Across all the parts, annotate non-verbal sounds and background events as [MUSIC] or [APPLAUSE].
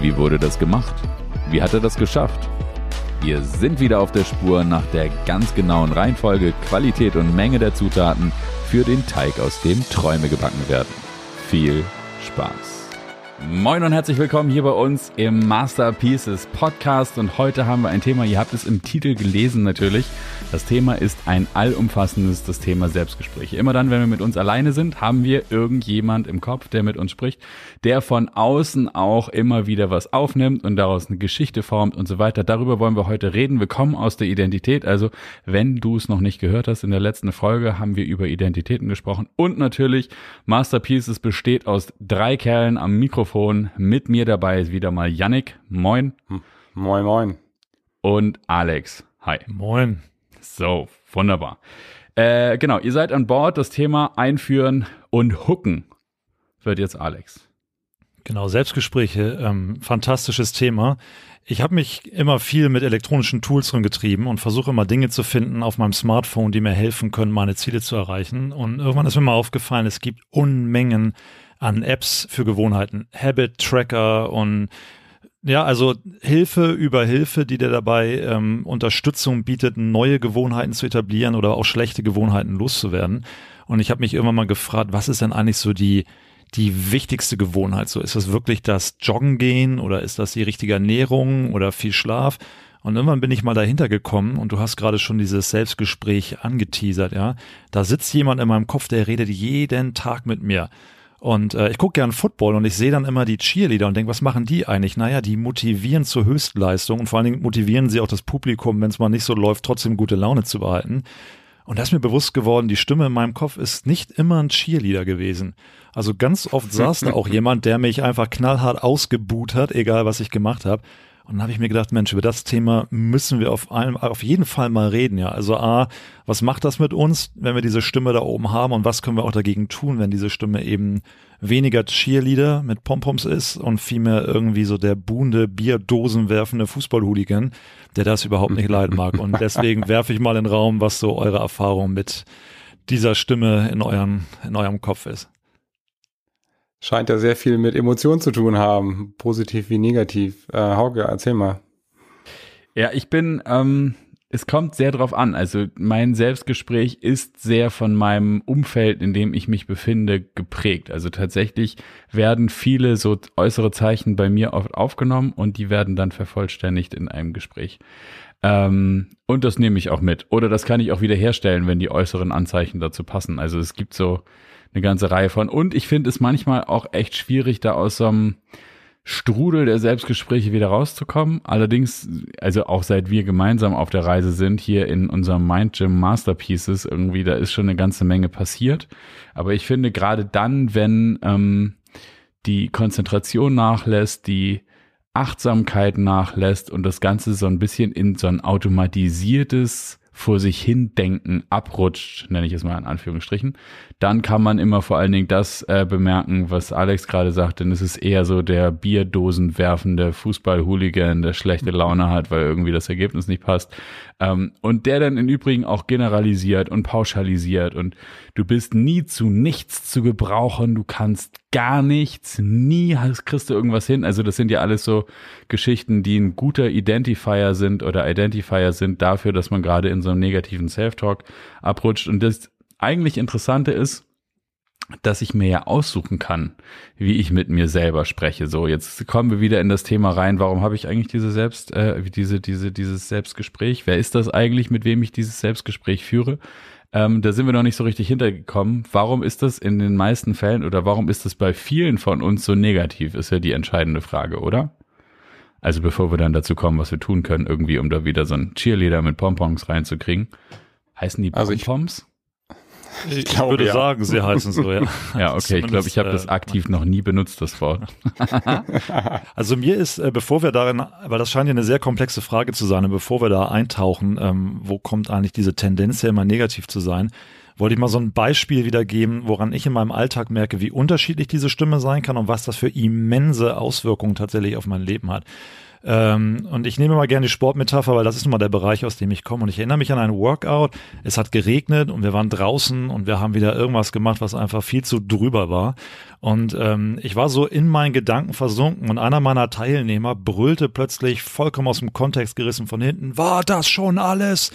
Wie wurde das gemacht? Wie hat er das geschafft? Wir sind wieder auf der Spur nach der ganz genauen Reihenfolge, Qualität und Menge der Zutaten für den Teig, aus dem Träume gebacken werden. Viel Spaß! Moin und herzlich willkommen hier bei uns im Masterpieces Podcast und heute haben wir ein Thema, ihr habt es im Titel gelesen natürlich. Das Thema ist ein allumfassendes, das Thema Selbstgespräche. Immer dann, wenn wir mit uns alleine sind, haben wir irgendjemand im Kopf, der mit uns spricht, der von außen auch immer wieder was aufnimmt und daraus eine Geschichte formt und so weiter. Darüber wollen wir heute reden. Wir kommen aus der Identität. Also, wenn du es noch nicht gehört hast, in der letzten Folge haben wir über Identitäten gesprochen und natürlich Masterpieces besteht aus drei Kerlen am Mikrofon Mikrofon. Mit mir dabei ist wieder mal Yannick. Moin. Moin, moin. Und Alex. Hi. Moin. So, wunderbar. Äh, genau, ihr seid an Bord. Das Thema Einführen und Hooken wird jetzt Alex. Genau, Selbstgespräche, ähm, fantastisches Thema. Ich habe mich immer viel mit elektronischen Tools rumgetrieben und versuche immer Dinge zu finden auf meinem Smartphone, die mir helfen können, meine Ziele zu erreichen. Und irgendwann ist mir mal aufgefallen, es gibt Unmengen an Apps für Gewohnheiten, Habit Tracker und ja, also Hilfe über Hilfe, die dir dabei ähm, Unterstützung bietet, neue Gewohnheiten zu etablieren oder auch schlechte Gewohnheiten loszuwerden. Und ich habe mich irgendwann mal gefragt, was ist denn eigentlich so die die wichtigste Gewohnheit? So ist das wirklich das Joggen gehen oder ist das die richtige Ernährung oder viel Schlaf? Und irgendwann bin ich mal dahinter gekommen und du hast gerade schon dieses Selbstgespräch angeteasert, ja. Da sitzt jemand in meinem Kopf, der redet jeden Tag mit mir. Und äh, ich gucke gern Football und ich sehe dann immer die Cheerleader und denke, was machen die eigentlich? Naja, die motivieren zur Höchstleistung und vor allen Dingen motivieren sie auch das Publikum, wenn es mal nicht so läuft, trotzdem gute Laune zu behalten. Und da ist mir bewusst geworden, die Stimme in meinem Kopf ist nicht immer ein Cheerleader gewesen. Also ganz oft saß da auch jemand, der mich einfach knallhart ausgebuht hat, egal was ich gemacht habe. Und dann habe ich mir gedacht, Mensch, über das Thema müssen wir auf, einem, auf jeden Fall mal reden. Ja, also a, was macht das mit uns, wenn wir diese Stimme da oben haben und was können wir auch dagegen tun, wenn diese Stimme eben weniger Cheerleader mit Pompoms ist und vielmehr irgendwie so der buhende, Bierdosen werfende Fußballhooligan, der das überhaupt nicht leiden mag. Und deswegen werfe ich mal in den Raum, was so eure Erfahrung mit dieser Stimme in, euren, in eurem Kopf ist. Scheint ja sehr viel mit Emotionen zu tun haben, positiv wie negativ. Äh, Hauke, erzähl mal. Ja, ich bin, ähm, es kommt sehr drauf an. Also mein Selbstgespräch ist sehr von meinem Umfeld, in dem ich mich befinde, geprägt. Also tatsächlich werden viele so äußere Zeichen bei mir oft aufgenommen und die werden dann vervollständigt in einem Gespräch. Ähm, und das nehme ich auch mit. Oder das kann ich auch wieder herstellen, wenn die äußeren Anzeichen dazu passen. Also es gibt so eine ganze Reihe von. Und ich finde es manchmal auch echt schwierig, da aus so einem Strudel der Selbstgespräche wieder rauszukommen. Allerdings, also auch seit wir gemeinsam auf der Reise sind, hier in unserem Mind Gym Masterpieces, irgendwie, da ist schon eine ganze Menge passiert. Aber ich finde gerade dann, wenn ähm, die Konzentration nachlässt, die Achtsamkeit nachlässt und das Ganze so ein bisschen in so ein automatisiertes vor sich hin denken abrutscht, nenne ich es mal in Anführungsstrichen, dann kann man immer vor allen Dingen das äh, bemerken, was Alex gerade sagt, denn es ist eher so der Bierdosen werfende Fußball-Hooligan, der schlechte Laune hat, weil irgendwie das Ergebnis nicht passt. Ähm, und der dann im Übrigen auch generalisiert und pauschalisiert und du bist nie zu nichts zu gebrauchen, du kannst gar nichts, nie hast, kriegst du irgendwas hin. Also das sind ja alles so Geschichten, die ein guter Identifier sind oder Identifier sind dafür, dass man gerade in so einem negativen Self-Talk abrutscht. Und das eigentlich Interessante ist, dass ich mir ja aussuchen kann, wie ich mit mir selber spreche. So, jetzt kommen wir wieder in das Thema rein. Warum habe ich eigentlich diese Selbst, äh, diese, diese, dieses Selbstgespräch? Wer ist das eigentlich, mit wem ich dieses Selbstgespräch führe? Ähm, da sind wir noch nicht so richtig hintergekommen. Warum ist das in den meisten Fällen oder warum ist das bei vielen von uns so negativ, ist ja die entscheidende Frage, oder? Also bevor wir dann dazu kommen, was wir tun können, irgendwie, um da wieder so ein Cheerleader mit Pompons reinzukriegen. Heißen die Pompons? Also ich, ich würde ja. sagen, sie heißen so, ja. [LAUGHS] [LAUGHS] Ja, okay. Ich glaube, ich habe das äh, aktiv noch nie benutzt, das Wort. [LAUGHS] also mir ist, äh, bevor wir darin, weil das scheint ja eine sehr komplexe Frage zu sein, und bevor wir da eintauchen, ähm, wo kommt eigentlich diese Tendenz ja immer negativ zu sein, wollte ich mal so ein Beispiel wiedergeben, woran ich in meinem Alltag merke, wie unterschiedlich diese Stimme sein kann und was das für immense Auswirkungen tatsächlich auf mein Leben hat. Ähm, und ich nehme mal gerne die Sportmetapher, weil das ist nun mal der Bereich, aus dem ich komme. Und ich erinnere mich an ein Workout. Es hat geregnet und wir waren draußen und wir haben wieder irgendwas gemacht, was einfach viel zu drüber war. Und ähm, ich war so in meinen Gedanken versunken und einer meiner Teilnehmer brüllte plötzlich vollkommen aus dem Kontext gerissen von hinten, war das schon alles?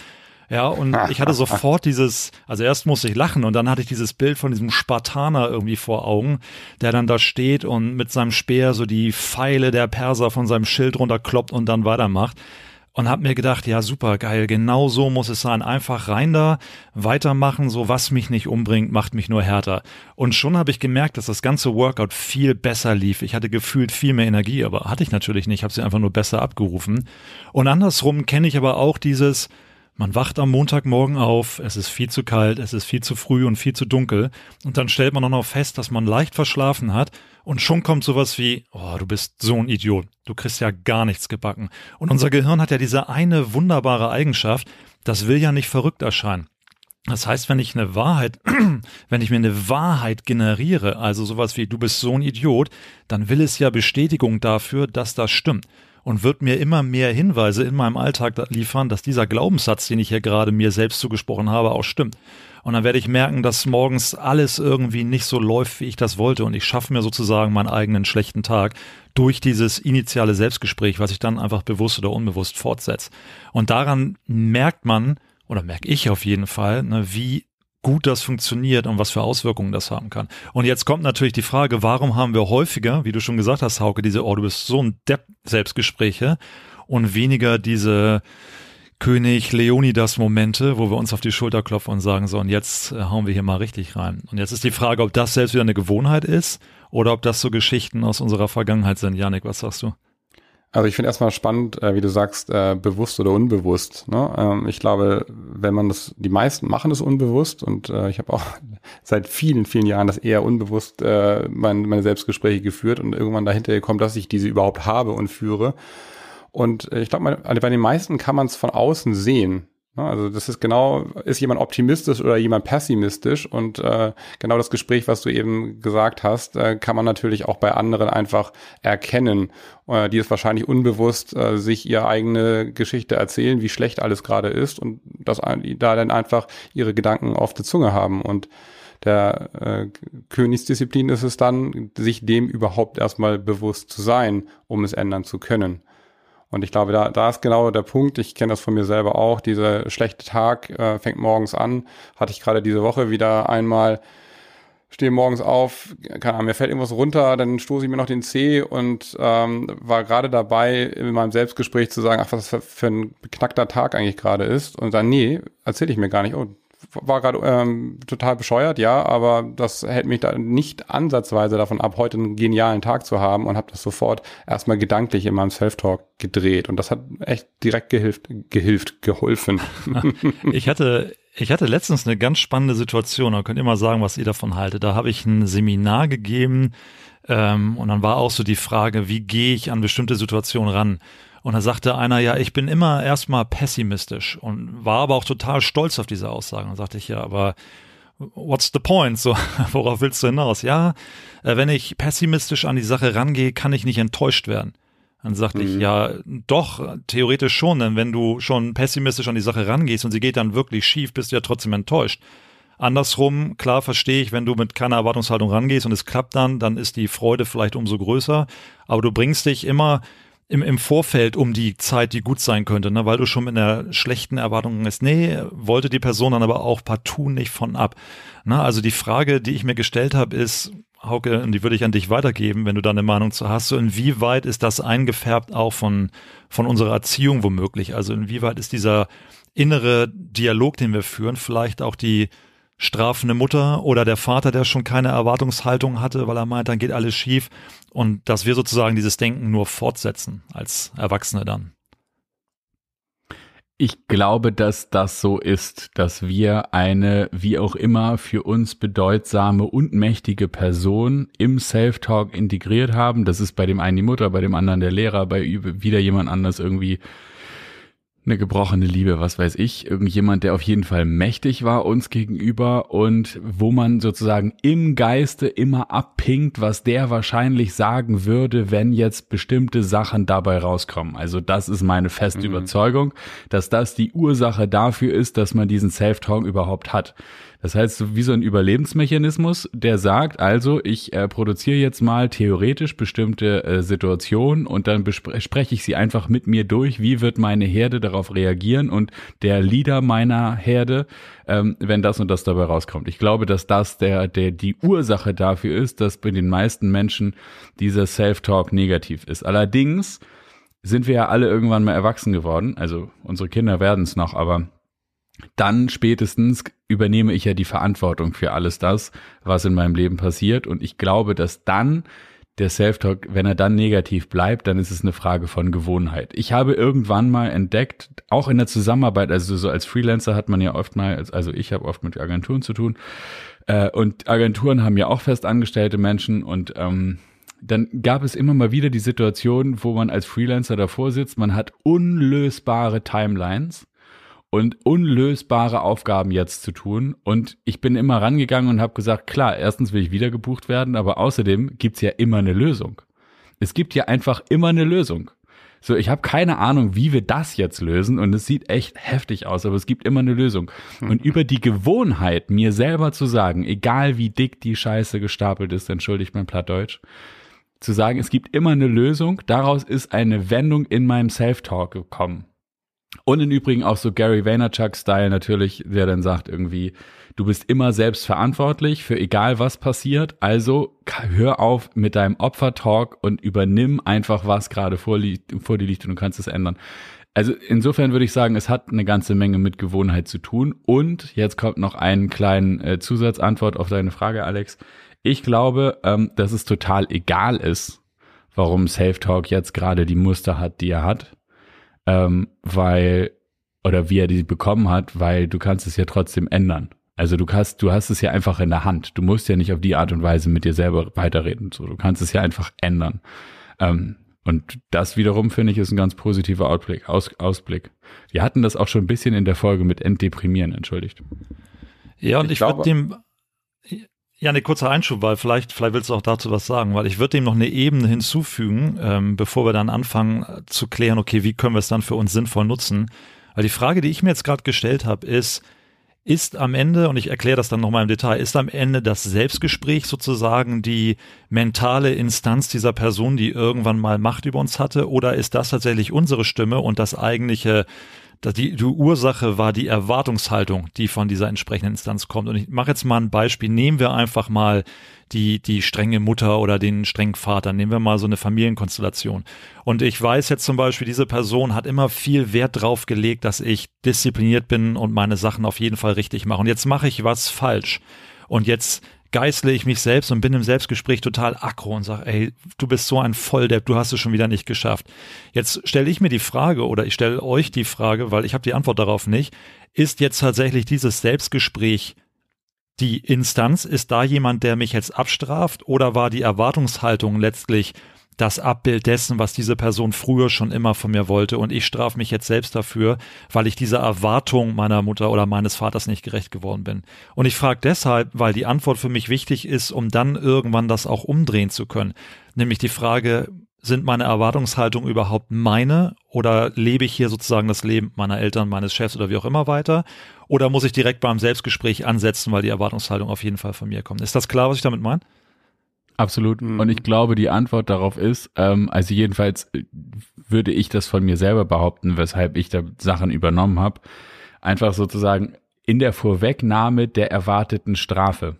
Ja, und ich hatte [LAUGHS] sofort dieses, also erst musste ich lachen und dann hatte ich dieses Bild von diesem Spartaner irgendwie vor Augen, der dann da steht und mit seinem Speer so die Pfeile der Perser von seinem Schild runterkloppt und dann weitermacht. Und hab mir gedacht, ja, super geil, genau so muss es sein. Einfach rein da, weitermachen, so was mich nicht umbringt, macht mich nur härter. Und schon habe ich gemerkt, dass das ganze Workout viel besser lief. Ich hatte gefühlt viel mehr Energie, aber hatte ich natürlich nicht, habe sie einfach nur besser abgerufen. Und andersrum kenne ich aber auch dieses, man wacht am Montagmorgen auf, es ist viel zu kalt, es ist viel zu früh und viel zu dunkel und dann stellt man auch noch fest, dass man leicht verschlafen hat und schon kommt sowas wie, oh, du bist so ein Idiot, du kriegst ja gar nichts gebacken. Und unser Gehirn hat ja diese eine wunderbare Eigenschaft, das will ja nicht verrückt erscheinen. Das heißt, wenn ich eine Wahrheit, [CLEARS THROAT] wenn ich mir eine Wahrheit generiere, also sowas wie du bist so ein Idiot, dann will es ja Bestätigung dafür, dass das stimmt und wird mir immer mehr Hinweise in meinem Alltag liefern, dass dieser Glaubenssatz, den ich hier gerade mir selbst zugesprochen habe, auch stimmt. Und dann werde ich merken, dass morgens alles irgendwie nicht so läuft, wie ich das wollte. Und ich schaffe mir sozusagen meinen eigenen schlechten Tag durch dieses initiale Selbstgespräch, was ich dann einfach bewusst oder unbewusst fortsetze. Und daran merkt man, oder merke ich auf jeden Fall, ne, wie gut das funktioniert und was für Auswirkungen das haben kann. Und jetzt kommt natürlich die Frage, warum haben wir häufiger, wie du schon gesagt hast, Hauke, diese, oh, du bist so ein Depp Selbstgespräche und weniger diese König Leonidas Momente, wo wir uns auf die Schulter klopfen und sagen, so, und jetzt äh, hauen wir hier mal richtig rein. Und jetzt ist die Frage, ob das selbst wieder eine Gewohnheit ist oder ob das so Geschichten aus unserer Vergangenheit sind. Janik, was sagst du? Also ich finde erstmal spannend, äh, wie du sagst, äh, bewusst oder unbewusst. Ne? Ähm, ich glaube, wenn man das, die meisten machen das unbewusst und äh, ich habe auch [LAUGHS] seit vielen, vielen Jahren das eher unbewusst mein, meine Selbstgespräche geführt und irgendwann dahinter gekommen, dass ich diese überhaupt habe und führe. Und ich glaube, bei den meisten kann man es von außen sehen. Ne, also das ist genau, ist jemand optimistisch oder jemand pessimistisch? Und äh, genau das Gespräch, was du eben gesagt hast, äh, kann man natürlich auch bei anderen einfach erkennen, äh, die es wahrscheinlich unbewusst äh, sich ihre eigene Geschichte erzählen, wie schlecht alles gerade ist und das da dann einfach ihre Gedanken auf der Zunge haben. Und der äh, Königsdisziplin ist es dann, sich dem überhaupt erstmal bewusst zu sein, um es ändern zu können. Und ich glaube, da, da ist genau der Punkt. Ich kenne das von mir selber auch. Dieser schlechte Tag äh, fängt morgens an. Hatte ich gerade diese Woche wieder einmal. Stehe morgens auf, keine Ahnung, mir fällt irgendwas runter, dann stoße ich mir noch den Zeh und ähm, war gerade dabei, in meinem Selbstgespräch zu sagen, ach, was das für ein beknackter Tag eigentlich gerade ist. Und dann, nee, erzähle ich mir gar nicht. Oh, war gerade ähm, total bescheuert, ja, aber das hält mich da nicht ansatzweise davon ab, heute einen genialen Tag zu haben und habe das sofort erstmal gedanklich in meinem Self-Talk gedreht und das hat echt direkt gehilft, gehilft, geholfen. [LAUGHS] ich hatte ich hatte letztens eine ganz spannende Situation, da könnt ihr mal sagen, was ihr davon haltet. Da habe ich ein Seminar gegeben ähm, und dann war auch so die Frage, wie gehe ich an bestimmte Situationen ran? Und da sagte einer, ja, ich bin immer erstmal pessimistisch und war aber auch total stolz auf diese Aussagen. Dann sagte ich, ja, aber what's the point? So, [LAUGHS] worauf willst du hinaus? Ja, äh, wenn ich pessimistisch an die Sache rangehe, kann ich nicht enttäuscht werden. Dann sagte mhm. ich, ja, doch, theoretisch schon, denn wenn du schon pessimistisch an die Sache rangehst und sie geht dann wirklich schief, bist du ja trotzdem enttäuscht. Andersrum, klar verstehe ich, wenn du mit keiner Erwartungshaltung rangehst und es klappt dann, dann ist die Freude vielleicht umso größer. Aber du bringst dich immer im, im Vorfeld um die Zeit, die gut sein könnte, ne? weil du schon mit einer schlechten Erwartung ist. Nee, wollte die Person dann aber auch partout nicht von ab. Ne? Also die Frage, die ich mir gestellt habe, ist, Hauke, und die würde ich an dich weitergeben, wenn du da eine Meinung zu hast, so inwieweit ist das eingefärbt auch von, von unserer Erziehung womöglich? Also inwieweit ist dieser innere Dialog, den wir führen, vielleicht auch die strafende Mutter oder der Vater, der schon keine Erwartungshaltung hatte, weil er meint, dann geht alles schief und dass wir sozusagen dieses Denken nur fortsetzen als Erwachsene dann. Ich glaube, dass das so ist, dass wir eine, wie auch immer, für uns bedeutsame und mächtige Person im Self-Talk integriert haben. Das ist bei dem einen die Mutter, bei dem anderen der Lehrer, bei wieder jemand anders irgendwie eine gebrochene Liebe, was weiß ich, irgendjemand, der auf jeden Fall mächtig war uns gegenüber und wo man sozusagen im Geiste immer abpinkt, was der wahrscheinlich sagen würde, wenn jetzt bestimmte Sachen dabei rauskommen. Also das ist meine feste mhm. Überzeugung, dass das die Ursache dafür ist, dass man diesen Self-Talk überhaupt hat. Das heißt, wie so ein Überlebensmechanismus, der sagt, also ich äh, produziere jetzt mal theoretisch bestimmte äh, Situationen und dann spreche ich sie einfach mit mir durch, wie wird meine Herde darauf reagieren und der Leader meiner Herde, ähm, wenn das und das dabei rauskommt. Ich glaube, dass das der, der die Ursache dafür ist, dass bei den meisten Menschen dieser Self-Talk negativ ist. Allerdings sind wir ja alle irgendwann mal erwachsen geworden, also unsere Kinder werden es noch, aber dann spätestens übernehme ich ja die Verantwortung für alles das, was in meinem Leben passiert. Und ich glaube, dass dann der Self-Talk, wenn er dann negativ bleibt, dann ist es eine Frage von Gewohnheit. Ich habe irgendwann mal entdeckt, auch in der Zusammenarbeit, also so als Freelancer hat man ja oft mal, also ich habe oft mit Agenturen zu tun, äh, und Agenturen haben ja auch festangestellte Menschen und ähm, dann gab es immer mal wieder die Situation, wo man als Freelancer davor sitzt, man hat unlösbare Timelines und unlösbare Aufgaben jetzt zu tun. Und ich bin immer rangegangen und habe gesagt, klar, erstens will ich wieder gebucht werden, aber außerdem gibt's ja immer eine Lösung. Es gibt ja einfach immer eine Lösung. So, ich habe keine Ahnung, wie wir das jetzt lösen und es sieht echt heftig aus, aber es gibt immer eine Lösung. Und über die Gewohnheit, mir selber zu sagen, egal wie dick die Scheiße gestapelt ist, entschuldigt mein Plattdeutsch, zu sagen, es gibt immer eine Lösung, daraus ist eine Wendung in meinem Self-Talk gekommen. Und im Übrigen auch so Gary Vaynerchuk-Style natürlich, der dann sagt irgendwie, du bist immer selbst verantwortlich für egal was passiert, also hör auf mit deinem Opfertalk und übernimm einfach, was gerade vor, vor dir liegt und du kannst es ändern. Also insofern würde ich sagen, es hat eine ganze Menge mit Gewohnheit zu tun. Und jetzt kommt noch ein kleinen äh, Zusatzantwort auf deine Frage, Alex. Ich glaube, ähm, dass es total egal ist, warum Self-Talk jetzt gerade die Muster hat, die er hat ähm, weil oder wie er die bekommen hat, weil du kannst es ja trotzdem ändern. Also du hast, du hast es ja einfach in der Hand. Du musst ja nicht auf die Art und Weise mit dir selber weiterreden. So, du kannst es ja einfach ändern. Ähm, und das wiederum finde ich ist ein ganz positiver Ausblick, Aus, Ausblick. Wir hatten das auch schon ein bisschen in der Folge mit Entdeprimieren, entschuldigt. Ja, und ich, ich würde dem ja, eine kurze Einschub, weil vielleicht, vielleicht willst du auch dazu was sagen, weil ich würde dem noch eine Ebene hinzufügen, ähm, bevor wir dann anfangen äh, zu klären, okay, wie können wir es dann für uns sinnvoll nutzen? Weil die Frage, die ich mir jetzt gerade gestellt habe, ist, ist am Ende, und ich erkläre das dann nochmal im Detail, ist am Ende das Selbstgespräch sozusagen die mentale Instanz dieser Person, die irgendwann mal Macht über uns hatte, oder ist das tatsächlich unsere Stimme und das eigentliche die, die Ursache war die Erwartungshaltung, die von dieser entsprechenden Instanz kommt. Und ich mache jetzt mal ein Beispiel. Nehmen wir einfach mal die, die strenge Mutter oder den strengen Vater. Nehmen wir mal so eine Familienkonstellation. Und ich weiß jetzt zum Beispiel, diese Person hat immer viel Wert drauf gelegt, dass ich diszipliniert bin und meine Sachen auf jeden Fall richtig mache. Und jetzt mache ich was falsch. Und jetzt geißle ich mich selbst und bin im Selbstgespräch total aggro und sage, ey, du bist so ein Volldepp, du hast es schon wieder nicht geschafft. Jetzt stelle ich mir die Frage oder ich stelle euch die Frage, weil ich habe die Antwort darauf nicht, ist jetzt tatsächlich dieses Selbstgespräch die Instanz? Ist da jemand, der mich jetzt abstraft oder war die Erwartungshaltung letztlich das Abbild dessen, was diese Person früher schon immer von mir wollte. Und ich strafe mich jetzt selbst dafür, weil ich dieser Erwartung meiner Mutter oder meines Vaters nicht gerecht geworden bin. Und ich frage deshalb, weil die Antwort für mich wichtig ist, um dann irgendwann das auch umdrehen zu können. Nämlich die Frage, sind meine Erwartungshaltungen überhaupt meine oder lebe ich hier sozusagen das Leben meiner Eltern, meines Chefs oder wie auch immer weiter? Oder muss ich direkt beim Selbstgespräch ansetzen, weil die Erwartungshaltung auf jeden Fall von mir kommt? Ist das klar, was ich damit meine? Absolut. Mhm. Und ich glaube, die Antwort darauf ist, ähm, also jedenfalls äh, würde ich das von mir selber behaupten, weshalb ich da Sachen übernommen habe, einfach sozusagen in der Vorwegnahme der erwarteten Strafe.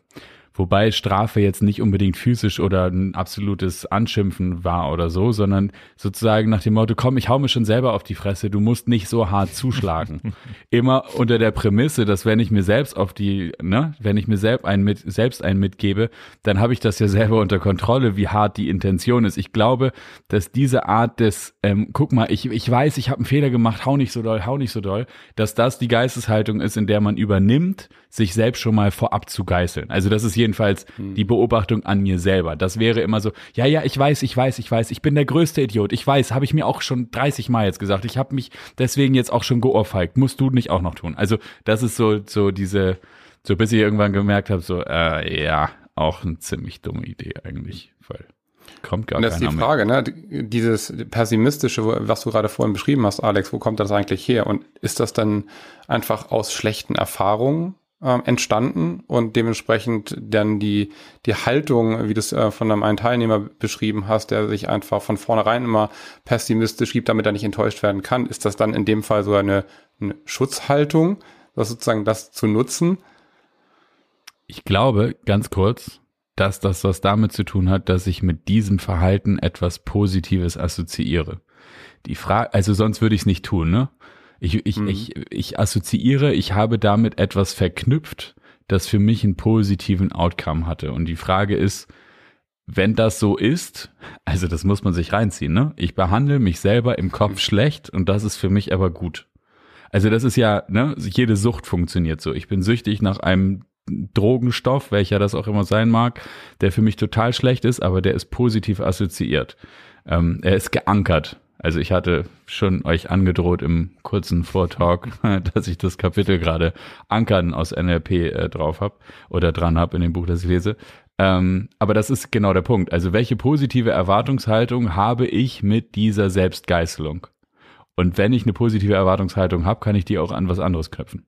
Wobei Strafe jetzt nicht unbedingt physisch oder ein absolutes Anschimpfen war oder so, sondern sozusagen nach dem Motto, komm, ich hau mir schon selber auf die Fresse, du musst nicht so hart zuschlagen. [LAUGHS] Immer unter der Prämisse, dass wenn ich mir selbst auf die, ne, wenn ich mir selbst einen mit, selbst einen mitgebe, dann habe ich das ja selber unter Kontrolle, wie hart die Intention ist. Ich glaube, dass diese Art des, ähm, guck mal, ich, ich weiß, ich habe einen Fehler gemacht, hau nicht so doll, hau nicht so doll, dass das die Geisteshaltung ist, in der man übernimmt, sich selbst schon mal vorab zu geißeln. Also das ist jedenfalls hm. die Beobachtung an mir selber. Das wäre immer so, ja, ja, ich weiß, ich weiß, ich weiß, ich bin der größte Idiot. Ich weiß, habe ich mir auch schon 30 Mal jetzt gesagt. Ich habe mich deswegen jetzt auch schon geohrfeigt. Musst du nicht auch noch tun. Also das ist so, so diese, so bis ich irgendwann gemerkt habe, so, äh, ja, auch eine ziemlich dumme Idee eigentlich, weil kommt gar Und das ist die Frage, mehr. ne? Dieses pessimistische, was du gerade vorhin beschrieben hast, Alex, wo kommt das eigentlich her? Und ist das dann einfach aus schlechten Erfahrungen äh, entstanden und dementsprechend dann die, die Haltung, wie du es äh, von einem einen Teilnehmer beschrieben hast, der sich einfach von vornherein immer pessimistisch gibt, damit er nicht enttäuscht werden kann, ist das dann in dem Fall so eine, eine Schutzhaltung, das sozusagen das zu nutzen? Ich glaube, ganz kurz, dass das was damit zu tun hat, dass ich mit diesem Verhalten etwas Positives assoziiere. Die Frage, also sonst würde ich es nicht tun, ne? Ich, ich, mhm. ich, ich assoziiere, ich habe damit etwas verknüpft, das für mich einen positiven Outcome hatte. Und die Frage ist, wenn das so ist, also das muss man sich reinziehen, ne? Ich behandle mich selber im Kopf schlecht und das ist für mich aber gut. Also das ist ja, ne, jede Sucht funktioniert so. Ich bin süchtig nach einem Drogenstoff, welcher das auch immer sein mag, der für mich total schlecht ist, aber der ist positiv assoziiert. Ähm, er ist geankert. Also ich hatte schon euch angedroht im kurzen Vortalk, [LAUGHS] dass ich das Kapitel gerade Ankern aus NLP äh, drauf habe oder dran habe in dem Buch, das ich lese. Ähm, aber das ist genau der Punkt. Also welche positive Erwartungshaltung habe ich mit dieser Selbstgeißelung? Und wenn ich eine positive Erwartungshaltung habe, kann ich die auch an was anderes knüpfen.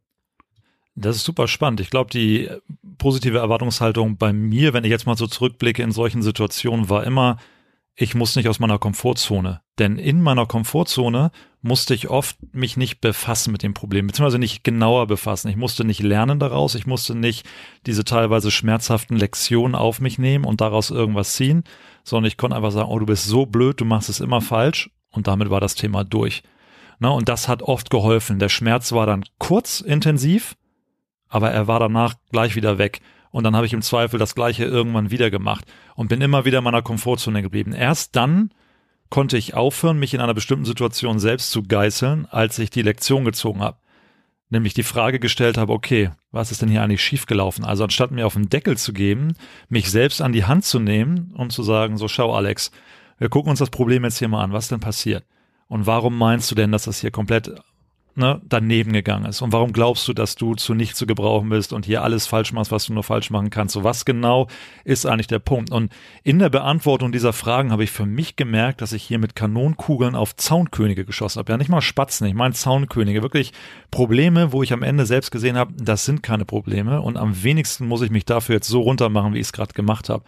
Das ist super spannend. Ich glaube, die positive Erwartungshaltung bei mir, wenn ich jetzt mal so zurückblicke in solchen Situationen, war immer, ich muss nicht aus meiner Komfortzone. Denn in meiner Komfortzone musste ich oft mich nicht befassen mit dem Problem, beziehungsweise nicht genauer befassen. Ich musste nicht lernen daraus, ich musste nicht diese teilweise schmerzhaften Lektionen auf mich nehmen und daraus irgendwas ziehen, sondern ich konnte einfach sagen, oh, du bist so blöd, du machst es immer falsch und damit war das Thema durch. Na, und das hat oft geholfen. Der Schmerz war dann kurz intensiv, aber er war danach gleich wieder weg. Und dann habe ich im Zweifel das gleiche irgendwann wieder gemacht und bin immer wieder in meiner Komfortzone geblieben. Erst dann konnte ich aufhören, mich in einer bestimmten Situation selbst zu geißeln, als ich die Lektion gezogen habe. Nämlich die Frage gestellt habe, okay, was ist denn hier eigentlich schiefgelaufen? Also anstatt mir auf den Deckel zu geben, mich selbst an die Hand zu nehmen und zu sagen, so schau Alex, wir gucken uns das Problem jetzt hier mal an, was denn passiert? Und warum meinst du denn, dass das hier komplett ne, daneben gegangen ist. Und warum glaubst du, dass du zu nichts zu gebrauchen bist und hier alles falsch machst, was du nur falsch machen kannst? So was genau ist eigentlich der Punkt? Und in der Beantwortung dieser Fragen habe ich für mich gemerkt, dass ich hier mit Kanonenkugeln auf Zaunkönige geschossen habe. Ja, nicht mal Spatzen, ich meine Zaunkönige. Wirklich Probleme, wo ich am Ende selbst gesehen habe, das sind keine Probleme und am wenigsten muss ich mich dafür jetzt so runtermachen, wie ich es gerade gemacht habe.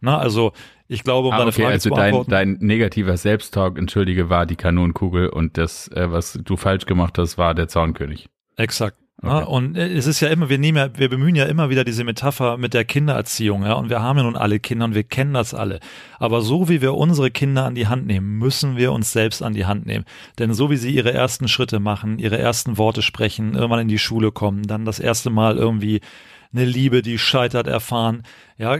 Na, also ich glaube, um ah, deine okay, Frage also zu beantworten. Dein, dein negativer Selbsttalk, entschuldige, war die Kanonenkugel und das, äh, was du falsch gemacht hast, war der Zaunkönig. Exakt. Okay. Ja, und äh, es ist ja immer, wir nehmen ja, wir bemühen ja immer wieder diese Metapher mit der Kindererziehung, ja, und wir haben ja nun alle Kinder und wir kennen das alle. Aber so wie wir unsere Kinder an die Hand nehmen, müssen wir uns selbst an die Hand nehmen. Denn so wie sie ihre ersten Schritte machen, ihre ersten Worte sprechen, irgendwann in die Schule kommen, dann das erste Mal irgendwie eine Liebe, die scheitert, erfahren, ja,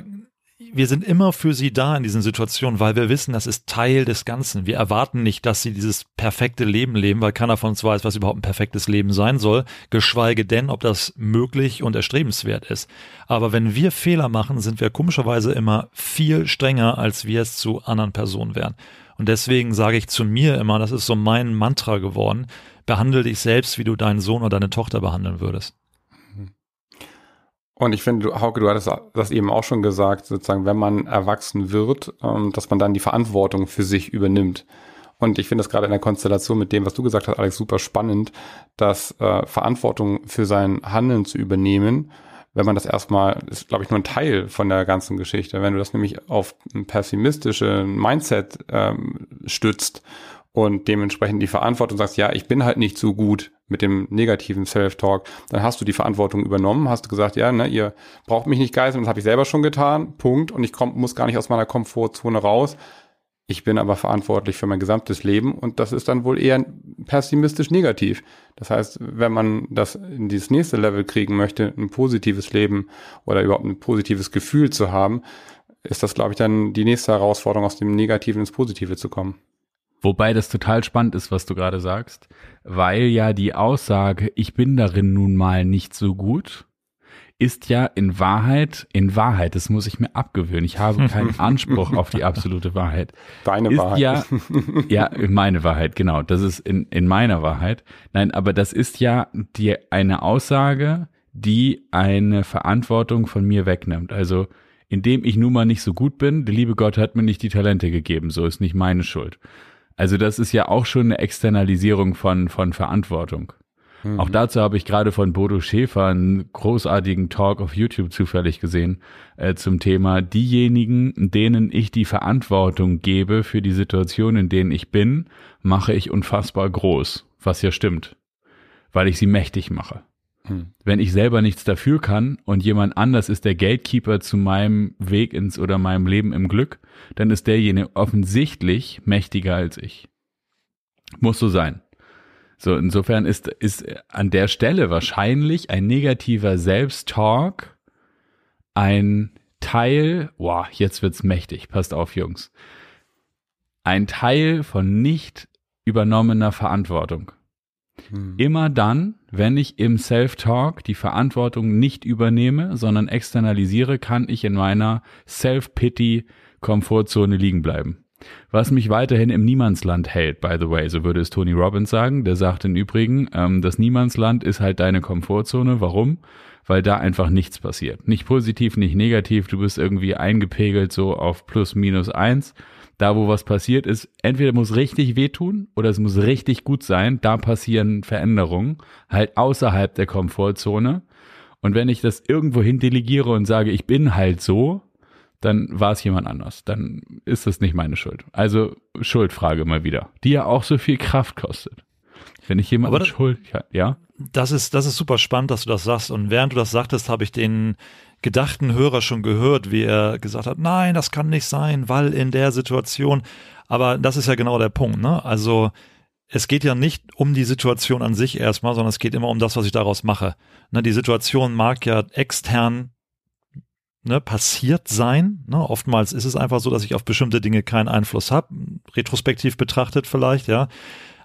wir sind immer für sie da in diesen Situationen, weil wir wissen, das ist Teil des Ganzen. Wir erwarten nicht, dass sie dieses perfekte Leben leben, weil keiner von uns weiß, was überhaupt ein perfektes Leben sein soll, geschweige denn, ob das möglich und erstrebenswert ist. Aber wenn wir Fehler machen, sind wir komischerweise immer viel strenger, als wir es zu anderen Personen wären. Und deswegen sage ich zu mir immer, das ist so mein Mantra geworden, behandle dich selbst, wie du deinen Sohn oder deine Tochter behandeln würdest. Und ich finde, Hauke, du hattest das eben auch schon gesagt, sozusagen, wenn man erwachsen wird, ähm, dass man dann die Verantwortung für sich übernimmt. Und ich finde das gerade in der Konstellation mit dem, was du gesagt hast, Alex, super spannend, dass äh, Verantwortung für sein Handeln zu übernehmen, wenn man das erstmal, ist, glaube ich, nur ein Teil von der ganzen Geschichte. Wenn du das nämlich auf ein pessimistisches Mindset ähm, stützt und dementsprechend die Verantwortung sagst, ja, ich bin halt nicht so gut mit dem negativen Self-Talk, dann hast du die Verantwortung übernommen, hast du gesagt, ja, ne, ihr braucht mich nicht geißeln, das habe ich selber schon getan, Punkt, und ich komm, muss gar nicht aus meiner Komfortzone raus. Ich bin aber verantwortlich für mein gesamtes Leben und das ist dann wohl eher pessimistisch negativ. Das heißt, wenn man das in dieses nächste Level kriegen möchte, ein positives Leben oder überhaupt ein positives Gefühl zu haben, ist das, glaube ich, dann die nächste Herausforderung, aus dem Negativen ins Positive zu kommen. Wobei das total spannend ist, was du gerade sagst, weil ja die Aussage, ich bin darin nun mal nicht so gut, ist ja in Wahrheit, in Wahrheit, das muss ich mir abgewöhnen. Ich habe keinen [LAUGHS] Anspruch auf die absolute Wahrheit. Deine ist Wahrheit. Ja, [LAUGHS] ja, meine Wahrheit, genau. Das ist in, in meiner Wahrheit. Nein, aber das ist ja die, eine Aussage, die eine Verantwortung von mir wegnimmt. Also, indem ich nun mal nicht so gut bin, der liebe Gott hat mir nicht die Talente gegeben, so ist nicht meine Schuld. Also das ist ja auch schon eine Externalisierung von, von Verantwortung. Mhm. Auch dazu habe ich gerade von Bodo Schäfer einen großartigen Talk auf YouTube zufällig gesehen äh, zum Thema diejenigen, denen ich die Verantwortung gebe für die Situation, in denen ich bin, mache ich unfassbar groß, was ja stimmt, weil ich sie mächtig mache. Mhm. Wenn ich selber nichts dafür kann und jemand anders ist der Gatekeeper zu meinem Weg ins oder meinem Leben im Glück, dann ist derjenige offensichtlich mächtiger als ich. Muss so sein. So, insofern ist, ist an der Stelle wahrscheinlich ein negativer Selbsttalk ein Teil, wow, jetzt wird's mächtig, passt auf, Jungs. Ein Teil von nicht übernommener Verantwortung. Hm. Immer dann, wenn ich im Self-Talk die Verantwortung nicht übernehme, sondern externalisiere, kann ich in meiner Self-Pity-Komfortzone liegen bleiben. Was mich weiterhin im Niemandsland hält, by the way, so würde es Tony Robbins sagen. Der sagt im Übrigen, ähm, das Niemandsland ist halt deine Komfortzone. Warum? Weil da einfach nichts passiert. Nicht positiv, nicht negativ. Du bist irgendwie eingepegelt so auf plus minus eins. Da, wo was passiert ist, entweder muss richtig wehtun oder es muss richtig gut sein. Da passieren Veränderungen, halt außerhalb der Komfortzone. Und wenn ich das irgendwo hin delegiere und sage, ich bin halt so, dann war es jemand anders. Dann ist das nicht meine Schuld. Also Schuldfrage mal wieder, die ja auch so viel Kraft kostet. Wenn ich jemanden schuld, ja. Das ist, das ist super spannend, dass du das sagst. Und während du das sagtest, habe ich den gedachten Hörer schon gehört, wie er gesagt hat, nein, das kann nicht sein, weil in der Situation. Aber das ist ja genau der Punkt, ne? Also, es geht ja nicht um die Situation an sich erstmal, sondern es geht immer um das, was ich daraus mache. Ne, die Situation mag ja extern ne, passiert sein. Ne? Oftmals ist es einfach so, dass ich auf bestimmte Dinge keinen Einfluss habe, retrospektiv betrachtet vielleicht, ja.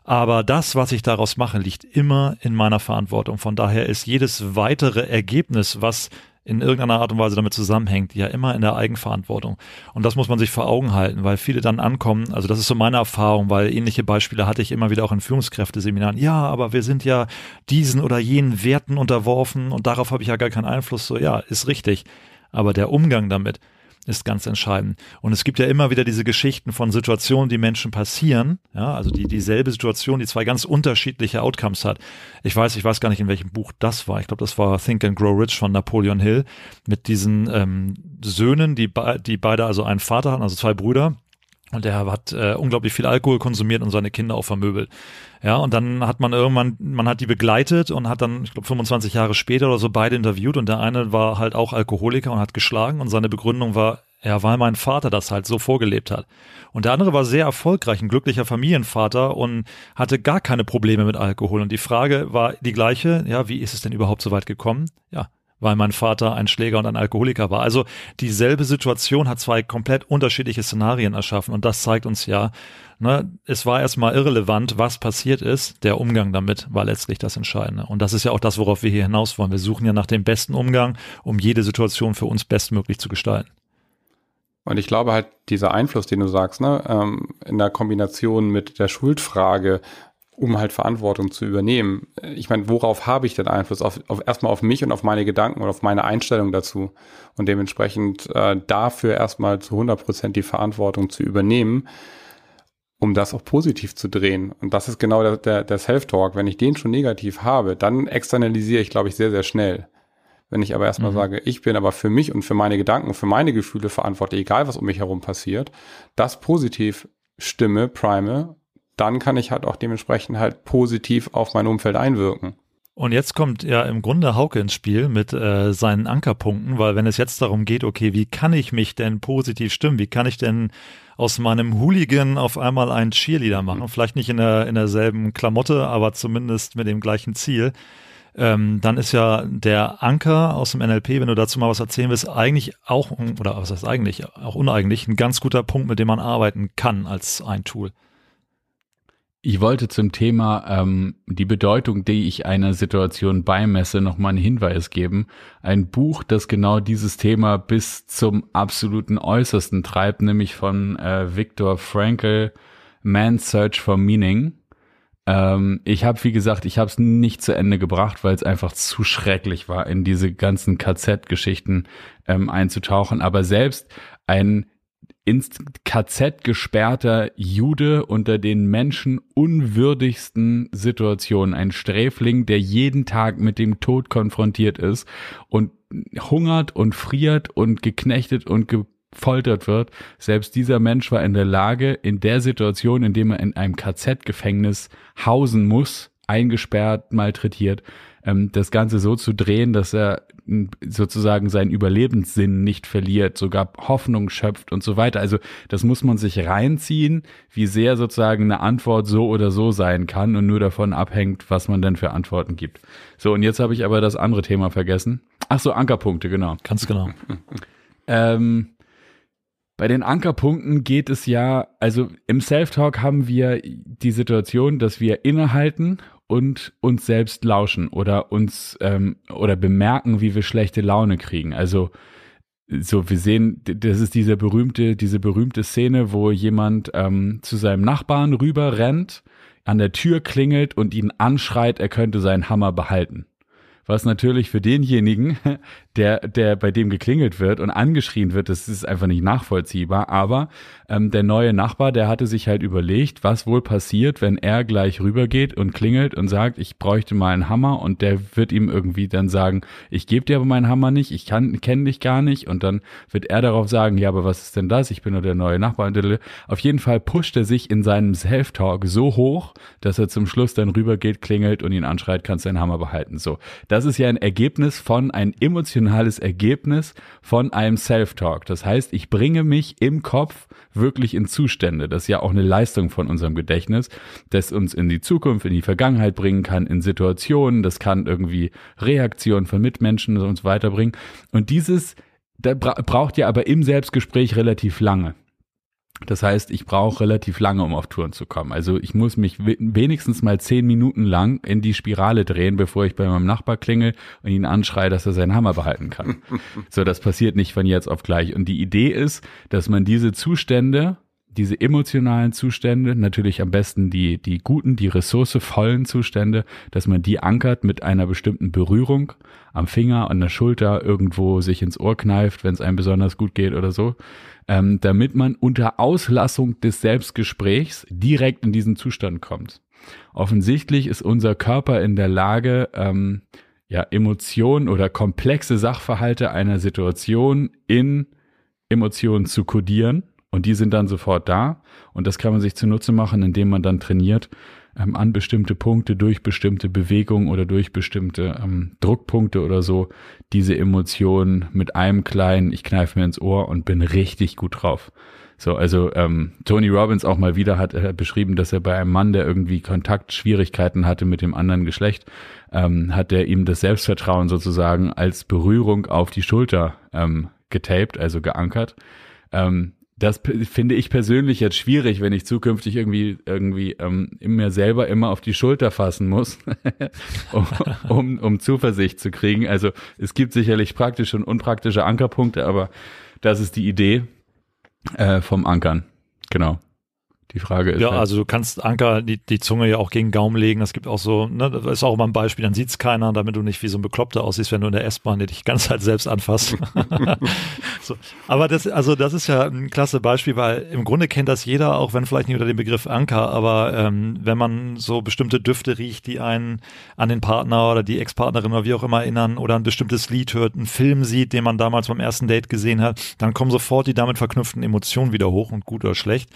Aber das, was ich daraus mache, liegt immer in meiner Verantwortung. Von daher ist jedes weitere Ergebnis, was in irgendeiner Art und Weise damit zusammenhängt, ja immer in der Eigenverantwortung. Und das muss man sich vor Augen halten, weil viele dann ankommen, also das ist so meine Erfahrung, weil ähnliche Beispiele hatte ich immer wieder auch in Führungskräfteseminaren. Ja, aber wir sind ja diesen oder jenen Werten unterworfen und darauf habe ich ja gar keinen Einfluss. So, ja, ist richtig aber der Umgang damit ist ganz entscheidend. Und es gibt ja immer wieder diese Geschichten von Situationen, die Menschen passieren, ja, also die dieselbe Situation, die zwei ganz unterschiedliche Outcomes hat. Ich weiß, ich weiß gar nicht, in welchem Buch das war. Ich glaube, das war Think and Grow Rich von Napoleon Hill mit diesen ähm, Söhnen, die, die beide also einen Vater hatten, also zwei Brüder und er hat äh, unglaublich viel Alkohol konsumiert und seine Kinder auch vermöbelt. Ja, und dann hat man irgendwann, man hat die begleitet und hat dann, ich glaube, 25 Jahre später oder so beide interviewt und der eine war halt auch Alkoholiker und hat geschlagen und seine Begründung war, ja, weil mein Vater das halt so vorgelebt hat. Und der andere war sehr erfolgreich, ein glücklicher Familienvater und hatte gar keine Probleme mit Alkohol. Und die Frage war die gleiche, ja, wie ist es denn überhaupt so weit gekommen? Ja, weil mein Vater ein Schläger und ein Alkoholiker war. Also dieselbe Situation hat zwei komplett unterschiedliche Szenarien erschaffen und das zeigt uns ja, ne, es war erstmal irrelevant, was passiert ist. Der Umgang damit war letztlich das Entscheidende. Und das ist ja auch das, worauf wir hier hinaus wollen. Wir suchen ja nach dem besten Umgang, um jede Situation für uns bestmöglich zu gestalten. Und ich glaube halt, dieser Einfluss, den du sagst, ne, ähm, in der Kombination mit der Schuldfrage, um halt Verantwortung zu übernehmen. Ich meine, worauf habe ich denn Einfluss? Auf, auf erstmal auf mich und auf meine Gedanken und auf meine Einstellung dazu. Und dementsprechend äh, dafür erstmal zu 100 Prozent die Verantwortung zu übernehmen, um das auch positiv zu drehen. Und das ist genau der, der, der Self-Talk. Wenn ich den schon negativ habe, dann externalisiere ich, glaube ich, sehr, sehr schnell. Wenn ich aber erstmal mhm. sage, ich bin aber für mich und für meine Gedanken, für meine Gefühle verantwortlich, egal was um mich herum passiert, das positiv stimme, prime dann kann ich halt auch dementsprechend halt positiv auf mein Umfeld einwirken. Und jetzt kommt ja im Grunde Hauke ins Spiel mit äh, seinen Ankerpunkten, weil wenn es jetzt darum geht, okay, wie kann ich mich denn positiv stimmen? Wie kann ich denn aus meinem Hooligan auf einmal einen Cheerleader machen? Mhm. Vielleicht nicht in, der, in derselben Klamotte, aber zumindest mit dem gleichen Ziel. Ähm, dann ist ja der Anker aus dem NLP, wenn du dazu mal was erzählen willst, eigentlich auch, oder was heißt eigentlich, auch uneigentlich, ein ganz guter Punkt, mit dem man arbeiten kann als ein Tool. Ich wollte zum Thema ähm, die Bedeutung, die ich einer Situation beimesse, nochmal einen Hinweis geben. Ein Buch, das genau dieses Thema bis zum absoluten Äußersten treibt, nämlich von äh, Viktor Frankl, Man's Search for Meaning. Ähm, ich habe, wie gesagt, ich habe es nicht zu Ende gebracht, weil es einfach zu schrecklich war, in diese ganzen KZ-Geschichten ähm, einzutauchen. Aber selbst ein ins KZ gesperrter Jude unter den Menschen unwürdigsten Situationen, ein Sträfling, der jeden Tag mit dem Tod konfrontiert ist und hungert und friert und geknechtet und gefoltert wird. Selbst dieser Mensch war in der Lage, in der Situation, in dem er in einem KZ-Gefängnis hausen muss, eingesperrt, malträtiert, ähm, das Ganze so zu drehen, dass er sozusagen seinen Überlebenssinn nicht verliert, sogar Hoffnung schöpft und so weiter. Also das muss man sich reinziehen, wie sehr sozusagen eine Antwort so oder so sein kann und nur davon abhängt, was man denn für Antworten gibt. So, und jetzt habe ich aber das andere Thema vergessen. Ach so, Ankerpunkte, genau. Ganz genau. [LAUGHS] ähm, bei den Ankerpunkten geht es ja, also im Self-Talk haben wir die Situation, dass wir innehalten und uns selbst lauschen oder uns ähm, oder bemerken, wie wir schlechte Laune kriegen. Also so, wir sehen, das ist diese berühmte, diese berühmte Szene, wo jemand ähm, zu seinem Nachbarn rüber rennt, an der Tür klingelt und ihn anschreit, er könnte seinen Hammer behalten was natürlich für denjenigen, [LAUGHS] der, der bei dem geklingelt wird und angeschrien wird, das ist einfach nicht nachvollziehbar. Aber ähm, der neue Nachbar, der hatte sich halt überlegt, was wohl passiert, wenn er gleich rübergeht und klingelt und sagt, ich bräuchte mal einen Hammer und der wird ihm irgendwie dann sagen, ich gebe dir aber meinen Hammer nicht, ich kann kenne dich gar nicht und dann wird er darauf sagen, ja, aber was ist denn das? Ich bin nur der neue Nachbar. Auf jeden Fall pusht er sich in seinem Self-Talk so hoch, dass er zum Schluss dann rübergeht, klingelt und ihn anschreit, kannst deinen Hammer behalten. So, das ist ja ein Ergebnis von, ein emotionales Ergebnis von einem Self-Talk. Das heißt, ich bringe mich im Kopf wirklich in Zustände. Das ist ja auch eine Leistung von unserem Gedächtnis, das uns in die Zukunft, in die Vergangenheit bringen kann, in Situationen, das kann irgendwie Reaktionen von Mitmenschen uns weiterbringen. Und dieses, da braucht ja aber im Selbstgespräch relativ lange. Das heißt, ich brauche relativ lange, um auf Touren zu kommen. Also ich muss mich wenigstens mal zehn Minuten lang in die Spirale drehen, bevor ich bei meinem Nachbar klingel und ihn anschreie, dass er seinen Hammer behalten kann. [LAUGHS] so, das passiert nicht von jetzt auf gleich. Und die Idee ist, dass man diese Zustände, diese emotionalen Zustände, natürlich am besten die, die guten, die ressourcevollen Zustände, dass man die ankert mit einer bestimmten Berührung am Finger, an der Schulter, irgendwo sich ins Ohr kneift, wenn es einem besonders gut geht oder so ähm, damit man unter Auslassung des Selbstgesprächs direkt in diesen Zustand kommt. Offensichtlich ist unser Körper in der Lage, ähm, ja, Emotionen oder komplexe Sachverhalte einer Situation in Emotionen zu kodieren und die sind dann sofort da und das kann man sich zunutze machen, indem man dann trainiert, ähm, an bestimmte Punkte durch bestimmte Bewegungen oder durch bestimmte ähm, Druckpunkte oder so diese Emotionen mit einem kleinen, ich kneife mir ins Ohr und bin richtig gut drauf. So, also ähm, Tony Robbins auch mal wieder hat äh, beschrieben, dass er bei einem Mann, der irgendwie Kontaktschwierigkeiten hatte mit dem anderen Geschlecht, ähm, hat er ihm das Selbstvertrauen sozusagen als Berührung auf die Schulter ähm, getaped, also geankert. Ähm, das finde ich persönlich jetzt schwierig, wenn ich zukünftig irgendwie irgendwie ähm, mir selber immer auf die Schulter fassen muss, [LAUGHS] um, um, um Zuversicht zu kriegen. Also es gibt sicherlich praktische und unpraktische Ankerpunkte, aber das ist die Idee äh, vom Ankern. Genau. Die Frage ist. Ja, halt, also du kannst Anker die, die Zunge ja auch gegen Gaumen legen. Das gibt auch so, ne, das ist auch immer ein Beispiel, dann sieht's keiner, damit du nicht wie so ein Bekloppter aussiehst, wenn du in der S-Bahn dich [LAUGHS] ganz halt selbst anfasst. [LAUGHS] so. Aber das, also das ist ja ein klasse Beispiel, weil im Grunde kennt das jeder, auch wenn vielleicht nicht unter dem Begriff Anker, aber ähm, wenn man so bestimmte Düfte riecht, die einen an den Partner oder die Ex-Partnerin oder wie auch immer erinnern oder ein bestimmtes Lied hört, einen Film sieht, den man damals beim ersten Date gesehen hat, dann kommen sofort die damit verknüpften Emotionen wieder hoch und gut oder schlecht.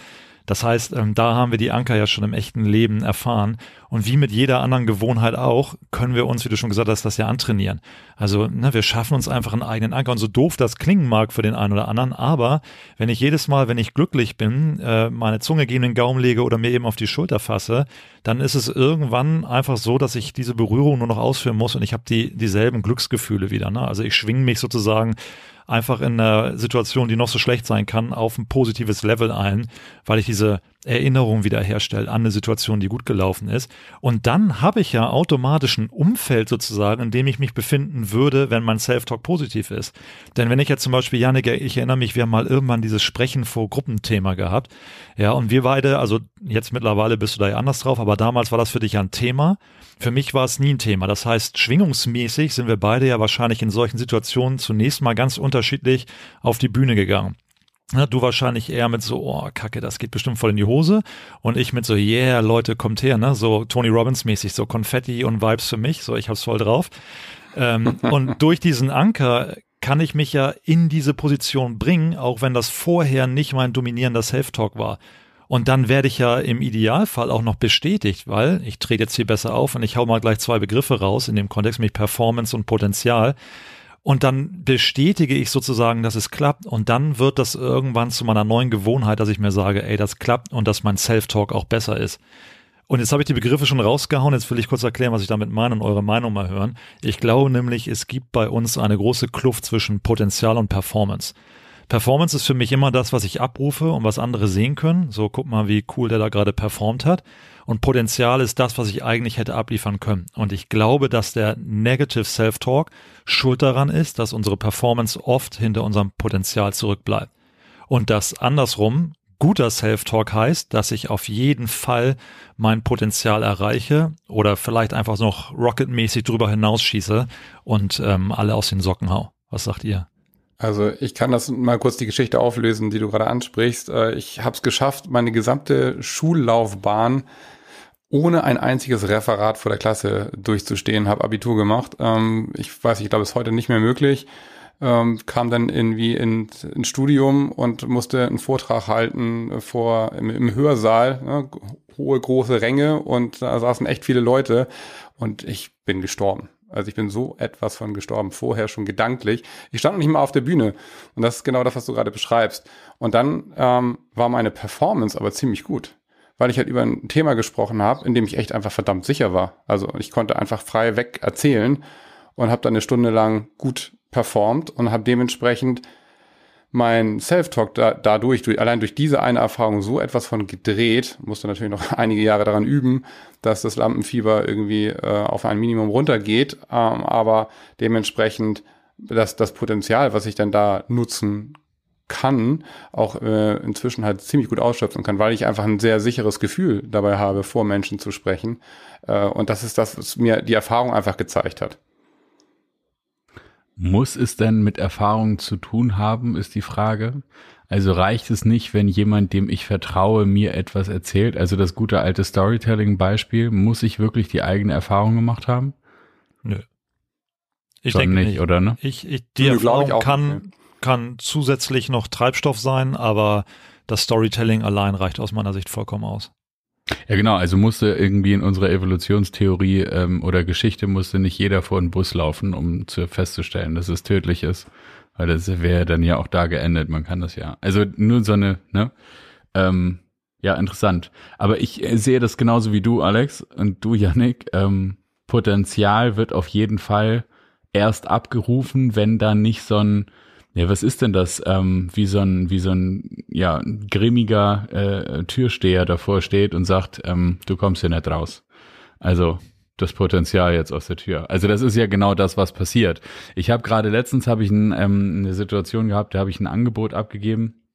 Das heißt, ähm, da haben wir die Anker ja schon im echten Leben erfahren. Und wie mit jeder anderen Gewohnheit auch, können wir uns, wie du schon gesagt hast, das ja antrainieren. Also ne, wir schaffen uns einfach einen eigenen Anker. Und so doof das klingen mag für den einen oder anderen, aber wenn ich jedes Mal, wenn ich glücklich bin, äh, meine Zunge gegen den Gaumen lege oder mir eben auf die Schulter fasse, dann ist es irgendwann einfach so, dass ich diese Berührung nur noch ausführen muss und ich habe die dieselben Glücksgefühle wieder. Ne? Also ich schwinge mich sozusagen einfach in einer Situation, die noch so schlecht sein kann, auf ein positives Level ein, weil ich diese Erinnerung wiederherstelle an eine Situation, die gut gelaufen ist. Und dann habe ich ja automatisch ein Umfeld sozusagen, in dem ich mich befinden würde, wenn mein Self-Talk positiv ist. Denn wenn ich jetzt zum Beispiel, Janik, ich erinnere mich, wir haben mal irgendwann dieses Sprechen vor Gruppenthema gehabt. Ja, und wir beide, also jetzt mittlerweile bist du da ja anders drauf, aber damals war das für dich ja ein Thema. Für mich war es nie ein Thema. Das heißt, schwingungsmäßig sind wir beide ja wahrscheinlich in solchen Situationen zunächst mal ganz unterschiedlich auf die Bühne gegangen. Du wahrscheinlich eher mit so, oh, Kacke, das geht bestimmt voll in die Hose. Und ich mit so, yeah, Leute, kommt her, ne? So Tony Robbins mäßig, so Konfetti und Vibes für mich. So, ich hab's voll drauf. ähm, [LAUGHS] und durch diesen Anker kann ich mich ja in diese Position bringen, auch wenn das vorher nicht mein dominierender Self-Talk war. Und dann werde ich ja im Idealfall auch noch bestätigt, weil ich trete jetzt hier besser auf und ich hau mal gleich zwei Begriffe raus in dem Kontext, nämlich Performance und Potenzial. Und dann bestätige ich sozusagen, dass es klappt. Und dann wird das irgendwann zu meiner neuen Gewohnheit, dass ich mir sage, ey, das klappt und dass mein Self-Talk auch besser ist. Und jetzt habe ich die Begriffe schon rausgehauen. Jetzt will ich kurz erklären, was ich damit meine und eure Meinung mal hören. Ich glaube nämlich, es gibt bei uns eine große Kluft zwischen Potenzial und Performance. Performance ist für mich immer das, was ich abrufe und was andere sehen können. So, guck mal, wie cool der da gerade performt hat. Und Potenzial ist das, was ich eigentlich hätte abliefern können. Und ich glaube, dass der Negative Self-Talk schuld daran ist, dass unsere Performance oft hinter unserem Potenzial zurückbleibt. Und das andersrum guter Self-Talk heißt, dass ich auf jeden Fall mein Potenzial erreiche oder vielleicht einfach noch rocketmäßig drüber hinausschieße und ähm, alle aus den Socken hau. Was sagt ihr? Also ich kann das mal kurz die Geschichte auflösen, die du gerade ansprichst. Äh, ich habe es geschafft, meine gesamte Schullaufbahn ohne ein einziges Referat vor der Klasse durchzustehen, habe Abitur gemacht. Ähm, ich weiß, ich glaube, es ist heute nicht mehr möglich. Ähm, kam dann irgendwie in, ins Studium und musste einen Vortrag halten vor im, im Hörsaal, ne, hohe große Ränge und da saßen echt viele Leute und ich bin gestorben. Also ich bin so etwas von gestorben, vorher schon gedanklich. Ich stand noch nicht mal auf der Bühne. Und das ist genau das, was du gerade beschreibst. Und dann ähm, war meine Performance aber ziemlich gut, weil ich halt über ein Thema gesprochen habe, in dem ich echt einfach verdammt sicher war. Also ich konnte einfach frei weg erzählen und habe dann eine Stunde lang gut performt und habe dementsprechend mein Self-Talk da, dadurch, durch, allein durch diese eine Erfahrung so etwas von gedreht, musste natürlich noch [LAUGHS] einige Jahre daran üben, dass das Lampenfieber irgendwie äh, auf ein Minimum runtergeht, ähm, aber dementsprechend dass das Potenzial, was ich dann da nutzen kann, auch äh, inzwischen halt ziemlich gut ausschöpfen kann, weil ich einfach ein sehr sicheres Gefühl dabei habe, vor Menschen zu sprechen. Äh, und das ist das, was mir die Erfahrung einfach gezeigt hat. Muss es denn mit Erfahrung zu tun haben, ist die Frage. Also reicht es nicht, wenn jemand, dem ich vertraue, mir etwas erzählt? Also das gute alte Storytelling-Beispiel, muss ich wirklich die eigene Erfahrung gemacht haben? Nö. Ich Schon denke nicht, nicht, oder ne? Ich, ich, die Nö, Erfahrung ich kann, nicht. kann zusätzlich noch Treibstoff sein, aber das Storytelling allein reicht aus meiner Sicht vollkommen aus. Ja, genau. Also musste irgendwie in unserer Evolutionstheorie ähm, oder Geschichte musste nicht jeder vor einen Bus laufen, um zu festzustellen, dass es tödlich ist. Weil das wäre dann ja auch da geendet. Man kann das ja. Also nur so eine, ne? Ähm, ja, interessant. Aber ich äh, sehe das genauso wie du, Alex, und du, Yannick. Ähm, Potenzial wird auf jeden Fall erst abgerufen, wenn da nicht so ein ja, was ist denn das? Ähm, wie so ein, wie so ein, ja, grimmiger äh, Türsteher davor steht und sagt, ähm, du kommst hier nicht raus. Also das Potenzial jetzt aus der Tür. Also das ist ja genau das, was passiert. Ich habe gerade letztens habe ich ein, ähm, eine Situation gehabt, da habe ich ein Angebot abgegeben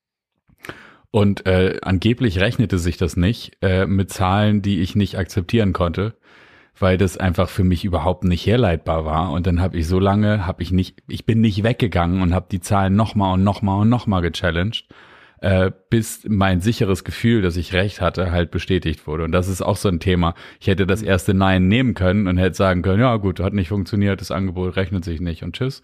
und äh, angeblich rechnete sich das nicht äh, mit Zahlen, die ich nicht akzeptieren konnte weil das einfach für mich überhaupt nicht herleitbar war. Und dann habe ich so lange, habe ich nicht, ich bin nicht weggegangen und habe die Zahlen nochmal und nochmal und nochmal gechallenged, äh, bis mein sicheres Gefühl, dass ich recht hatte, halt bestätigt wurde. Und das ist auch so ein Thema. Ich hätte das erste Nein nehmen können und hätte sagen können, ja gut, hat nicht funktioniert, das Angebot rechnet sich nicht und tschüss.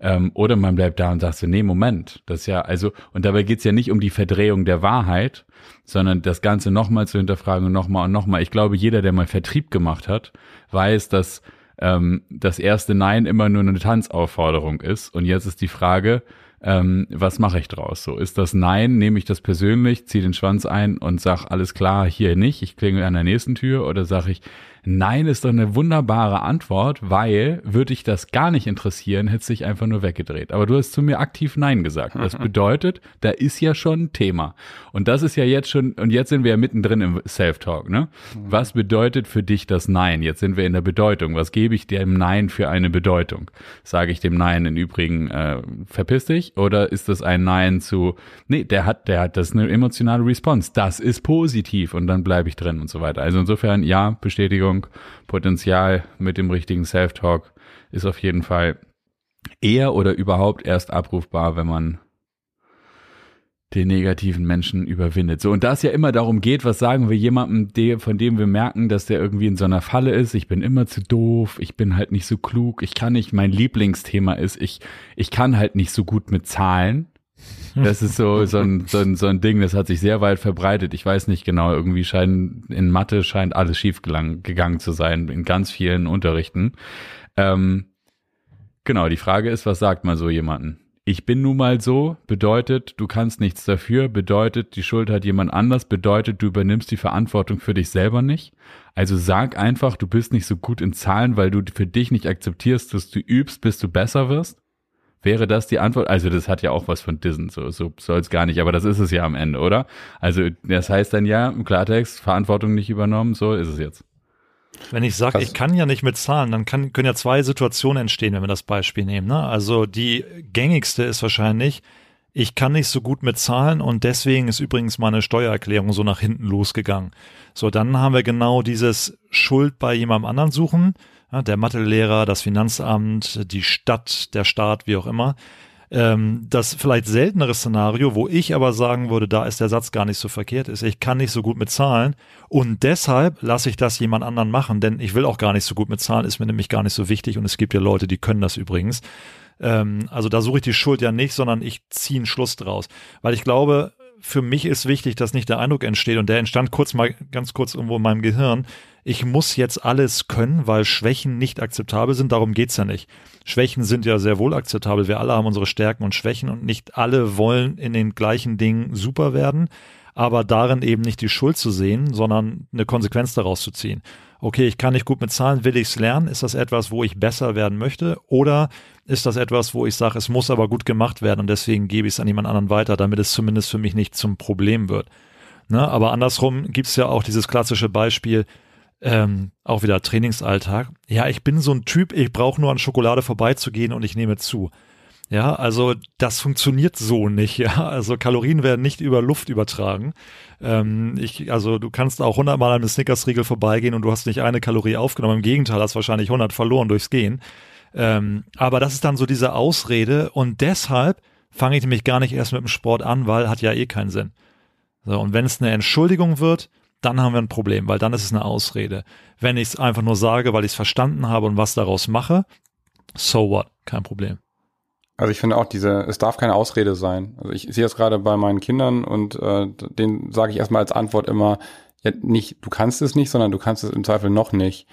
Ähm, oder man bleibt da und sagt so, nee, Moment, das ist ja, also, und dabei geht's ja nicht um die Verdrehung der Wahrheit, sondern das Ganze nochmal zu hinterfragen und nochmal und nochmal. Ich glaube, jeder, der mal Vertrieb gemacht hat, weiß, dass ähm, das erste Nein immer nur eine Tanzaufforderung ist. Und jetzt ist die Frage, ähm, was mache ich draus? So ist das Nein, nehme ich das persönlich, ziehe den Schwanz ein und sag alles klar, hier nicht, ich klinge an der nächsten Tür oder sage ich, Nein ist doch eine wunderbare Antwort, weil würde ich das gar nicht interessieren, hätte sich einfach nur weggedreht. Aber du hast zu mir aktiv Nein gesagt. Das bedeutet, da ist ja schon ein Thema. Und das ist ja jetzt schon, und jetzt sind wir ja mittendrin im Self-Talk, ne? Was bedeutet für dich das Nein? Jetzt sind wir in der Bedeutung. Was gebe ich dem Nein für eine Bedeutung? Sage ich dem Nein im Übrigen, äh, verpiss dich? Oder ist das ein Nein zu, nee, der hat, der hat, das ist eine emotionale Response. Das ist positiv und dann bleibe ich drin und so weiter. Also insofern, ja, Bestätigung, Potenzial mit dem richtigen Self-Talk ist auf jeden Fall eher oder überhaupt erst abrufbar, wenn man den negativen Menschen überwindet. So, und da es ja immer darum geht, was sagen wir jemandem, der, von dem wir merken, dass der irgendwie in so einer Falle ist, ich bin immer zu doof, ich bin halt nicht so klug, ich kann nicht, mein Lieblingsthema ist, ich, ich kann halt nicht so gut mit Zahlen. Das ist so, so, ein, so, ein, so ein Ding, das hat sich sehr weit verbreitet. Ich weiß nicht genau, irgendwie scheinen, in Mathe scheint alles schief gegangen zu sein, in ganz vielen Unterrichten. Ähm, genau, die Frage ist, was sagt man so jemanden? Ich bin nun mal so, bedeutet, du kannst nichts dafür, bedeutet, die Schuld hat jemand anders, bedeutet, du übernimmst die Verantwortung für dich selber nicht. Also sag einfach, du bist nicht so gut in Zahlen, weil du für dich nicht akzeptierst, dass du übst, bis du besser wirst. Wäre das die Antwort? Also das hat ja auch was von Dissen, so, so soll es gar nicht, aber das ist es ja am Ende, oder? Also das heißt dann ja im Klartext, Verantwortung nicht übernommen, so ist es jetzt. Wenn ich sage, ich kann ja nicht mit Zahlen, dann kann, können ja zwei Situationen entstehen, wenn wir das Beispiel nehmen. Ne? Also die gängigste ist wahrscheinlich, ich kann nicht so gut mit Zahlen und deswegen ist übrigens meine Steuererklärung so nach hinten losgegangen. So, dann haben wir genau dieses Schuld bei jemandem anderen suchen, ja, der Mathelehrer, das Finanzamt, die Stadt, der Staat, wie auch immer. Ähm, das vielleicht seltenere Szenario, wo ich aber sagen würde, da ist der Satz gar nicht so verkehrt, ist, ich kann nicht so gut mit Zahlen und deshalb lasse ich das jemand anderen machen, denn ich will auch gar nicht so gut mit Zahlen, ist mir nämlich gar nicht so wichtig und es gibt ja Leute, die können das übrigens. Ähm, also da suche ich die Schuld ja nicht, sondern ich ziehe einen Schluss draus, weil ich glaube, für mich ist wichtig, dass nicht der Eindruck entsteht und der entstand kurz mal ganz kurz irgendwo in meinem Gehirn. Ich muss jetzt alles können, weil Schwächen nicht akzeptabel sind. Darum geht's ja nicht. Schwächen sind ja sehr wohl akzeptabel. Wir alle haben unsere Stärken und Schwächen und nicht alle wollen in den gleichen Dingen super werden, aber darin eben nicht die Schuld zu sehen, sondern eine Konsequenz daraus zu ziehen. Okay, ich kann nicht gut mit Zahlen, will ich's lernen? Ist das etwas, wo ich besser werden möchte? Oder ist das etwas, wo ich sage, es muss aber gut gemacht werden und deswegen gebe ich es an jemand anderen weiter, damit es zumindest für mich nicht zum Problem wird? Ne? Aber andersrum gibt's ja auch dieses klassische Beispiel, ähm, auch wieder Trainingsalltag. Ja, ich bin so ein Typ, ich brauche nur an Schokolade vorbeizugehen und ich nehme zu. Ja, also das funktioniert so nicht. Ja, also Kalorien werden nicht über Luft übertragen. Ähm, ich, also du kannst auch hundertmal an einem Snickersriegel vorbeigehen und du hast nicht eine Kalorie aufgenommen. Im Gegenteil, hast wahrscheinlich 100 verloren durchs Gehen. Ähm, aber das ist dann so diese Ausrede und deshalb fange ich nämlich gar nicht erst mit dem Sport an, weil hat ja eh keinen Sinn. So, und wenn es eine Entschuldigung wird, dann haben wir ein Problem, weil dann ist es eine Ausrede. Wenn ich es einfach nur sage, weil ich es verstanden habe und was daraus mache, so what, kein Problem. Also ich finde auch diese, es darf keine Ausrede sein. Also ich sehe das gerade bei meinen Kindern und äh, denen sage ich erstmal als Antwort immer, ja, nicht, du kannst es nicht, sondern du kannst es im Zweifel noch nicht.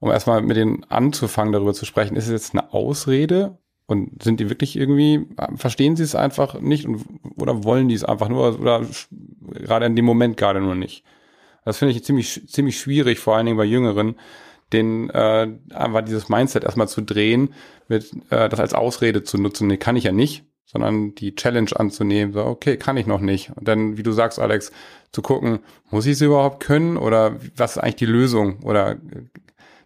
Um erstmal mit denen anzufangen, darüber zu sprechen, ist es jetzt eine Ausrede und sind die wirklich irgendwie, verstehen sie es einfach nicht und, oder wollen die es einfach nur oder gerade in dem Moment gerade nur nicht? Das finde ich ziemlich, ziemlich schwierig, vor allen Dingen bei Jüngeren, den äh, einfach dieses Mindset erstmal zu drehen, mit äh, das als Ausrede zu nutzen. Nee, kann ich ja nicht, sondern die Challenge anzunehmen, so, okay, kann ich noch nicht. Und dann, wie du sagst, Alex, zu gucken, muss ich es überhaupt können oder was ist eigentlich die Lösung? Oder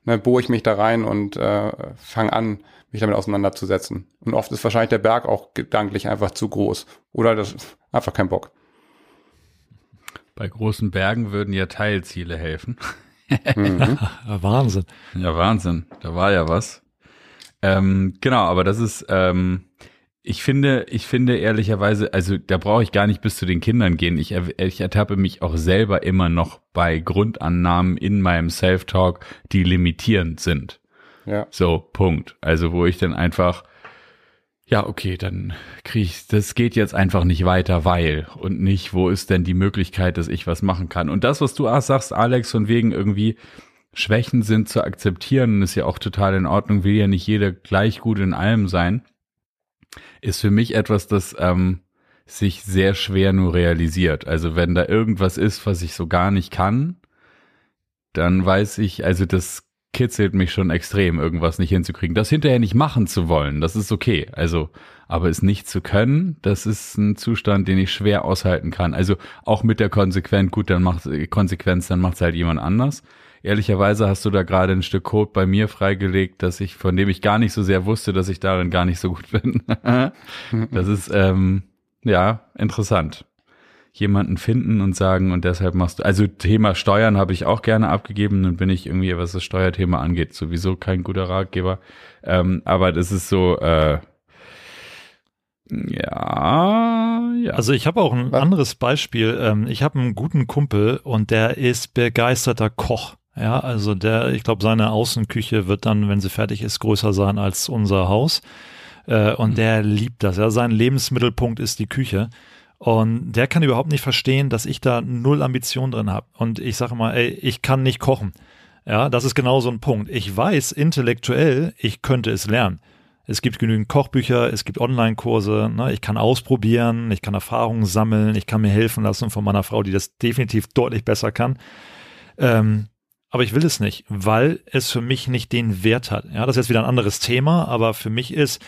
ne, bohre ich mich da rein und äh, fange an, mich damit auseinanderzusetzen. Und oft ist wahrscheinlich der Berg auch gedanklich einfach zu groß. Oder das einfach kein Bock. Bei großen Bergen würden ja Teilziele helfen. Mhm. [LAUGHS] Wahnsinn. Ja, Wahnsinn. Da war ja was. Ähm, genau, aber das ist, ähm, ich finde, ich finde ehrlicherweise, also da brauche ich gar nicht bis zu den Kindern gehen. Ich, ich ertappe mich auch selber immer noch bei Grundannahmen in meinem Self-Talk, die limitierend sind. Ja. So, Punkt. Also wo ich dann einfach ja, okay, dann kriege ich, das geht jetzt einfach nicht weiter, weil und nicht, wo ist denn die Möglichkeit, dass ich was machen kann. Und das, was du auch sagst, Alex, von wegen irgendwie Schwächen sind zu akzeptieren, ist ja auch total in Ordnung, will ja nicht jeder gleich gut in allem sein, ist für mich etwas, das ähm, sich sehr schwer nur realisiert. Also wenn da irgendwas ist, was ich so gar nicht kann, dann weiß ich, also das kitzelt mich schon extrem, irgendwas nicht hinzukriegen. Das hinterher nicht machen zu wollen, das ist okay. Also, aber es nicht zu können, das ist ein Zustand, den ich schwer aushalten kann. Also auch mit der Konsequenz, gut, dann macht Konsequenz, dann macht es halt jemand anders. Ehrlicherweise hast du da gerade ein Stück Code bei mir freigelegt, dass ich, von dem ich gar nicht so sehr wusste, dass ich darin gar nicht so gut bin. [LAUGHS] das ist ähm, ja interessant jemanden finden und sagen, und deshalb machst du, also Thema Steuern habe ich auch gerne abgegeben, dann bin ich irgendwie, was das Steuerthema angeht, sowieso kein guter Ratgeber. Ähm, aber das ist so, äh, ja, ja. Also ich habe auch ein anderes Beispiel. Ähm, ich habe einen guten Kumpel und der ist begeisterter Koch. Ja, also der, ich glaube, seine Außenküche wird dann, wenn sie fertig ist, größer sein als unser Haus. Äh, und mhm. der liebt das. Ja, sein Lebensmittelpunkt ist die Küche. Und der kann überhaupt nicht verstehen, dass ich da null Ambition drin habe. Und ich sage mal, ey, ich kann nicht kochen. Ja, das ist genau so ein Punkt. Ich weiß intellektuell, ich könnte es lernen. Es gibt genügend Kochbücher, es gibt Online-Kurse, ne? ich kann ausprobieren, ich kann Erfahrungen sammeln, ich kann mir helfen lassen von meiner Frau, die das definitiv deutlich besser kann. Ähm, aber ich will es nicht, weil es für mich nicht den Wert hat. Ja, das ist jetzt wieder ein anderes Thema, aber für mich ist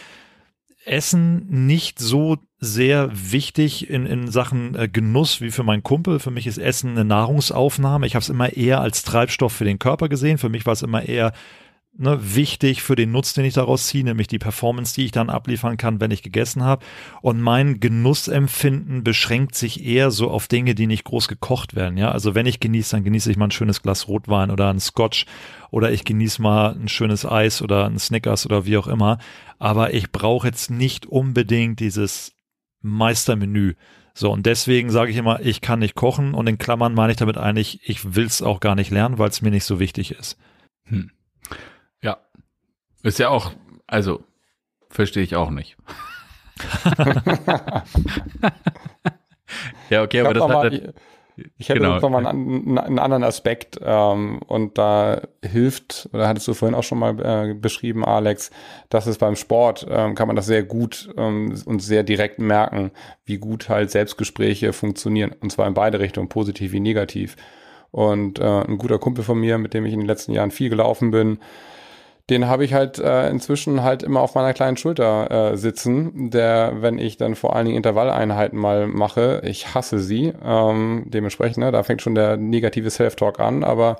Essen nicht so sehr wichtig in, in Sachen äh, Genuss wie für meinen Kumpel. Für mich ist Essen eine Nahrungsaufnahme. Ich habe es immer eher als Treibstoff für den Körper gesehen. Für mich war es immer eher ne, wichtig für den Nutzen, den ich daraus ziehe, nämlich die Performance, die ich dann abliefern kann, wenn ich gegessen habe. Und mein Genussempfinden beschränkt sich eher so auf Dinge, die nicht groß gekocht werden. Ja, also wenn ich genieße, dann genieße ich mal ein schönes Glas Rotwein oder ein Scotch oder ich genieße mal ein schönes Eis oder ein Snickers oder wie auch immer. Aber ich brauche jetzt nicht unbedingt dieses Meistermenü. So, und deswegen sage ich immer, ich kann nicht kochen und in Klammern meine ich damit eigentlich, ich will es auch gar nicht lernen, weil es mir nicht so wichtig ist. Hm. Ist ja auch, also, verstehe ich auch nicht. [LAUGHS] ja, okay, aber das hat, mal, ich hätte genau. nochmal einen, einen, anderen Aspekt ähm, und da hilft, oder hattest du vorhin auch schon mal äh, beschrieben, Alex, dass es beim Sport ähm, kann man das sehr gut ähm, und sehr direkt merken, wie gut halt Selbstgespräche funktionieren und zwar in beide Richtungen, positiv wie negativ. Und äh, ein guter Kumpel von mir, mit dem ich in den letzten Jahren viel gelaufen bin, den habe ich halt äh, inzwischen halt immer auf meiner kleinen Schulter äh, sitzen, der, wenn ich dann vor allen Dingen Intervalleinheiten mal mache, ich hasse sie, ähm, dementsprechend, ne, da fängt schon der negative Self-Talk an, aber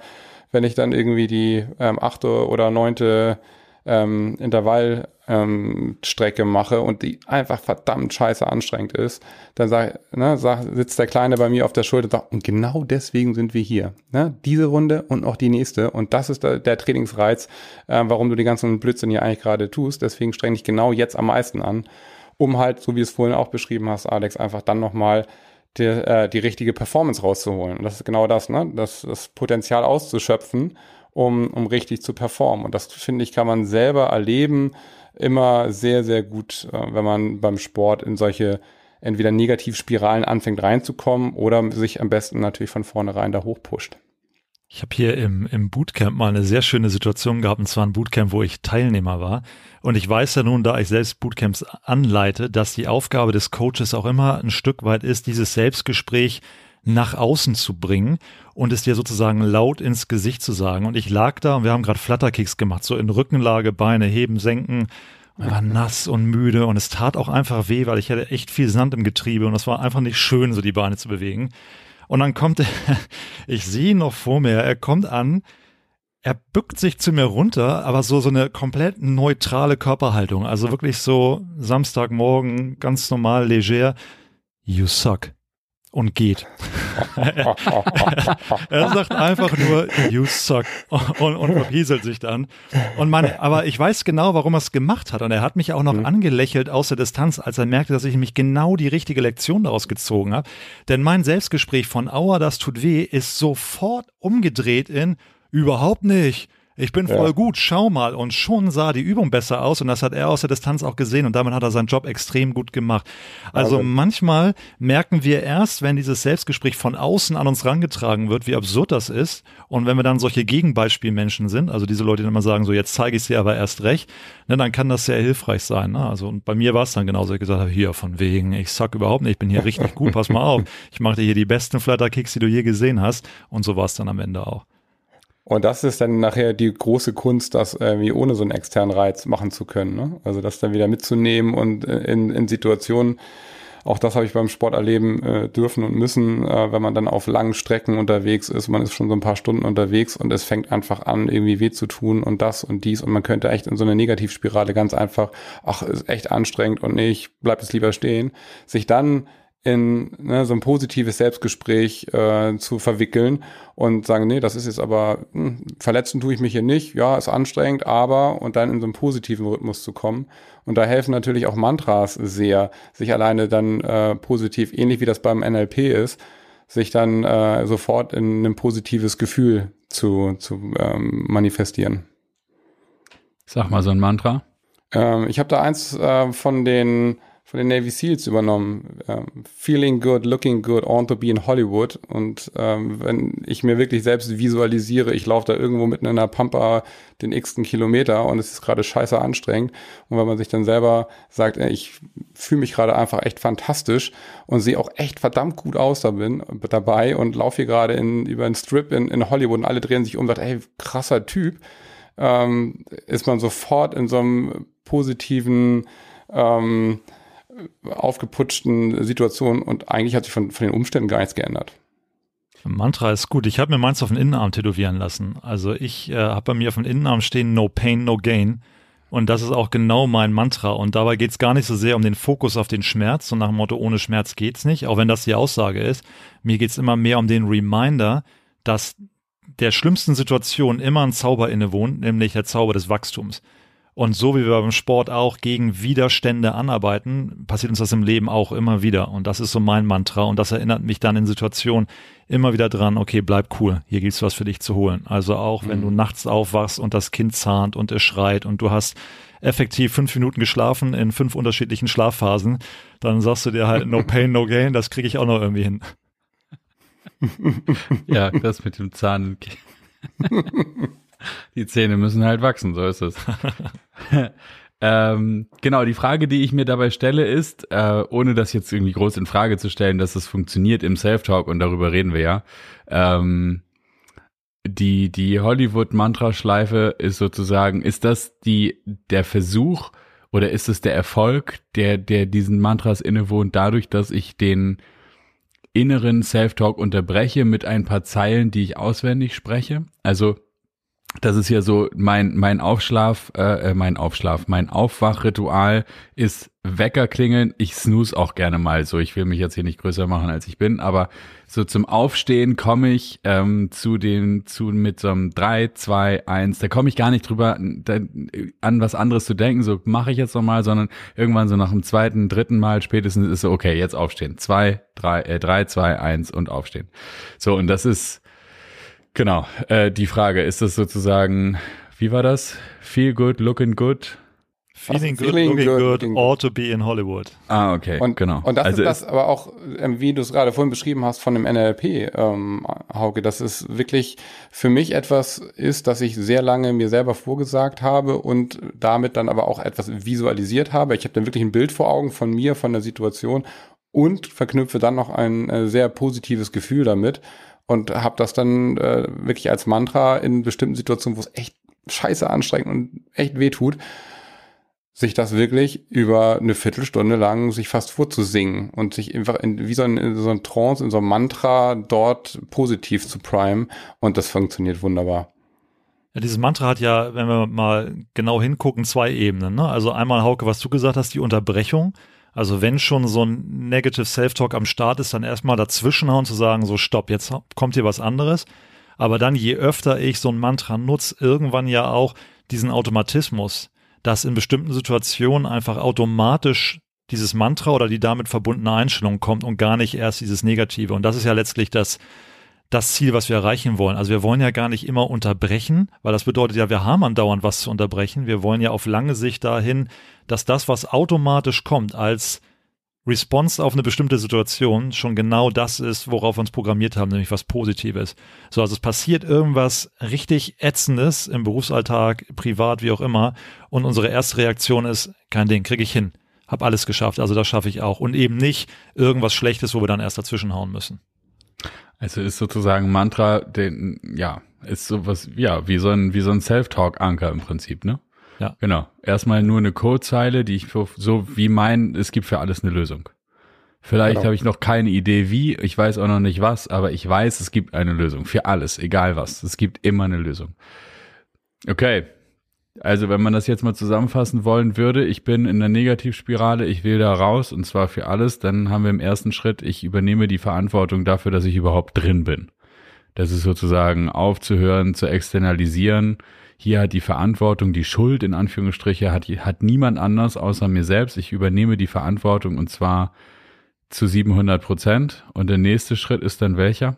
wenn ich dann irgendwie die ähm, achte oder neunte ähm, Intervall ähm, Strecke mache und die einfach verdammt scheiße anstrengend ist, dann sag, ne, sag, sitzt der Kleine bei mir auf der Schulter und sagt, und genau deswegen sind wir hier. Ne? Diese Runde und auch die nächste. Und das ist der, der Trainingsreiz, äh, warum du die ganzen Blödsinn hier eigentlich gerade tust. Deswegen streng dich genau jetzt am meisten an, um halt, so wie es vorhin auch beschrieben hast, Alex, einfach dann nochmal die, äh, die richtige Performance rauszuholen. Und das ist genau das, ne? Das, das Potenzial auszuschöpfen, um, um richtig zu performen. Und das, finde ich, kann man selber erleben, immer sehr, sehr gut, äh, wenn man beim Sport in solche entweder Negativspiralen anfängt reinzukommen oder sich am besten natürlich von vornherein da hochpusht. Ich habe hier im, im Bootcamp mal eine sehr schöne Situation gehabt, und zwar ein Bootcamp, wo ich Teilnehmer war. Und ich weiß ja nun, da ich selbst Bootcamps anleite, dass die Aufgabe des Coaches auch immer ein Stück weit ist, dieses Selbstgespräch nach außen zu bringen und es dir sozusagen laut ins Gesicht zu sagen. Und ich lag da und wir haben gerade Flatterkicks gemacht, so in Rückenlage, Beine heben, senken. Und war nass und müde und es tat auch einfach weh, weil ich hatte echt viel Sand im Getriebe und es war einfach nicht schön, so die Beine zu bewegen. Und dann kommt er, [LAUGHS] ich sehe ihn noch vor mir, er kommt an, er bückt sich zu mir runter, aber so, so eine komplett neutrale Körperhaltung. Also wirklich so Samstagmorgen, ganz normal, leger. You suck und geht. [LAUGHS] er sagt einfach nur, you suck und, und verpieselt sich dann. Und man, aber ich weiß genau, warum er es gemacht hat. Und er hat mich auch noch mhm. angelächelt aus der Distanz, als er merkte, dass ich mich genau die richtige Lektion daraus gezogen habe. Denn mein Selbstgespräch von Aua, das tut weh, ist sofort umgedreht in überhaupt nicht ich bin voll ja. gut, schau mal. Und schon sah die Übung besser aus und das hat er aus der Distanz auch gesehen und damit hat er seinen Job extrem gut gemacht. Also okay. manchmal merken wir erst, wenn dieses Selbstgespräch von außen an uns rangetragen wird, wie absurd das ist. Und wenn wir dann solche Gegenbeispielmenschen sind, also diese Leute, die immer sagen, so jetzt zeige ich es dir aber erst recht, ne, dann kann das sehr hilfreich sein. Ne? Also und bei mir war es dann genauso, ich gesagt habe, hier von wegen, ich sag überhaupt nicht, ich bin hier richtig gut, pass mal auf. Ich mache dir hier die besten Flatterkicks, die du je gesehen hast. Und so war es dann am Ende auch. Und das ist dann nachher die große Kunst, das irgendwie ohne so einen externen Reiz machen zu können. Ne? Also das dann wieder mitzunehmen und in, in Situationen, auch das habe ich beim Sport erleben äh, dürfen und müssen, äh, wenn man dann auf langen Strecken unterwegs ist, man ist schon so ein paar Stunden unterwegs und es fängt einfach an, irgendwie weh zu tun und das und dies und man könnte echt in so eine Negativspirale ganz einfach, ach, ist echt anstrengend und nee, ich bleib jetzt lieber stehen, sich dann in ne, so ein positives Selbstgespräch äh, zu verwickeln und sagen, nee, das ist jetzt aber, hm, verletzen tue ich mich hier nicht, ja, ist anstrengend, aber und dann in so einen positiven Rhythmus zu kommen. Und da helfen natürlich auch Mantras sehr, sich alleine dann äh, positiv, ähnlich wie das beim NLP ist, sich dann äh, sofort in ein positives Gefühl zu, zu ähm, manifestieren. Sag mal so ein Mantra. Ähm, ich habe da eins äh, von den von den Navy SEALs übernommen. Ähm, feeling good, looking good, want to be in Hollywood. Und ähm, wenn ich mir wirklich selbst visualisiere, ich laufe da irgendwo mitten in einer Pampa den x-ten Kilometer und es ist gerade scheiße anstrengend. Und wenn man sich dann selber sagt, ey, ich fühle mich gerade einfach echt fantastisch und sehe auch echt verdammt gut aus da bin, dabei und laufe hier gerade in, über einen Strip in, in Hollywood und alle drehen sich um und sagen, ey, krasser Typ, ähm, ist man sofort in so einem positiven ähm, aufgeputschten Situation und eigentlich hat sich von, von den Umständen gar nichts geändert. Mantra ist gut. Ich habe mir meins auf den Innenarm tätowieren lassen. Also ich äh, habe bei mir auf dem Innenarm stehen No Pain, No Gain. Und das ist auch genau mein Mantra. Und dabei geht es gar nicht so sehr um den Fokus auf den Schmerz, so nach dem Motto, ohne Schmerz geht's nicht, auch wenn das die Aussage ist. Mir geht es immer mehr um den Reminder, dass der schlimmsten Situation immer ein Zauber innewohnt, nämlich der Zauber des Wachstums. Und so wie wir beim Sport auch gegen Widerstände anarbeiten, passiert uns das im Leben auch immer wieder. Und das ist so mein Mantra. Und das erinnert mich dann in Situationen immer wieder dran, okay, bleib cool, hier gibt's was für dich zu holen. Also auch wenn mhm. du nachts aufwachst und das Kind zahnt und es schreit und du hast effektiv fünf Minuten geschlafen in fünf unterschiedlichen Schlafphasen, dann sagst du dir halt, no pain, no gain, das kriege ich auch noch irgendwie hin. [LAUGHS] ja, das mit dem Zahn. [LAUGHS] Die Zähne müssen halt wachsen, so ist es. [LAUGHS] ähm, genau, die Frage, die ich mir dabei stelle, ist, äh, ohne das jetzt irgendwie groß in Frage zu stellen, dass es funktioniert im Self-Talk und darüber reden wir ja. Ähm, die, die Hollywood-Mantra-Schleife ist sozusagen, ist das die, der Versuch oder ist es der Erfolg, der, der diesen Mantras innewohnt, dadurch, dass ich den inneren Self-Talk unterbreche mit ein paar Zeilen, die ich auswendig spreche? Also, das ist ja so mein mein Aufschlaf, äh, äh, mein Aufschlaf, mein Aufwachritual ist Wecker klingeln. Ich snooze auch gerne mal so. Ich will mich jetzt hier nicht größer machen als ich bin, aber so zum Aufstehen komme ich ähm, zu den zu mit so einem 3, 2, 1. Da komme ich gar nicht drüber da, an was anderes zu denken. So mache ich jetzt noch mal, sondern irgendwann so nach dem zweiten, dritten Mal spätestens ist so okay, jetzt aufstehen. 2, 3, äh, 3, 2, 1 und aufstehen. So und das ist Genau, äh, die Frage, ist das sozusagen, wie war das? Feel good, looking good? Feeling good, feeling looking good, good, ought to be in Hollywood. Ah, okay, und, genau. Und das also ist das aber auch, ähm, wie du es gerade vorhin beschrieben hast von dem NLP, ähm, Hauke, dass es wirklich für mich etwas ist, das ich sehr lange mir selber vorgesagt habe und damit dann aber auch etwas visualisiert habe. Ich habe dann wirklich ein Bild vor Augen von mir, von der Situation und verknüpfe dann noch ein äh, sehr positives Gefühl damit und habe das dann äh, wirklich als Mantra in bestimmten Situationen, wo es echt scheiße anstrengend und echt weh tut, sich das wirklich über eine Viertelstunde lang sich fast vorzusingen und sich einfach in, wie so ein, in so ein Trance, in so ein Mantra dort positiv zu primen und das funktioniert wunderbar. Ja, dieses Mantra hat ja, wenn wir mal genau hingucken, zwei Ebenen. Ne? Also einmal, Hauke, was du gesagt hast, die Unterbrechung. Also wenn schon so ein Negative Self-Talk am Start ist, dann erstmal dazwischenhauen zu sagen, so stopp, jetzt kommt hier was anderes. Aber dann, je öfter ich so ein Mantra nutze, irgendwann ja auch diesen Automatismus, dass in bestimmten Situationen einfach automatisch dieses Mantra oder die damit verbundene Einstellung kommt und gar nicht erst dieses Negative. Und das ist ja letztlich das, das Ziel, was wir erreichen wollen. Also wir wollen ja gar nicht immer unterbrechen, weil das bedeutet ja, wir haben andauernd was zu unterbrechen. Wir wollen ja auf lange Sicht dahin, dass das, was automatisch kommt als Response auf eine bestimmte Situation schon genau das ist, worauf wir uns programmiert haben, nämlich was Positives. So, also es passiert irgendwas richtig Ätzendes im Berufsalltag, privat, wie auch immer. Und unsere erste Reaktion ist, kein Ding, kriege ich hin. Hab alles geschafft, also das schaffe ich auch. Und eben nicht irgendwas Schlechtes, wo wir dann erst dazwischenhauen müssen. Also ist sozusagen Mantra, den, ja, Ist sowas, ja, wie so ein, wie so ein Self-Talk-Anker im Prinzip, ne? Ja. Genau. Erstmal nur eine Codezeile, die ich so wie mein, es gibt für alles eine Lösung. Vielleicht Genau. habe ich noch keine Idee wie, ich weiß auch noch nicht was, aber ich weiß, es gibt eine Lösung für alles, egal was. Es gibt immer eine Lösung. Okay. Also, wenn man das jetzt mal zusammenfassen wollen würde, ich bin in der Negativspirale, ich will da raus und zwar für alles, dann haben wir im ersten Schritt, ich übernehme die Verantwortung dafür, dass ich überhaupt drin bin. Das ist sozusagen aufzuhören, zu externalisieren. Hier hat die Verantwortung, die Schuld in Anführungsstriche hat, hat niemand anders außer mir selbst. Ich übernehme die Verantwortung und zwar zu 700 Prozent. Und der nächste Schritt ist dann welcher?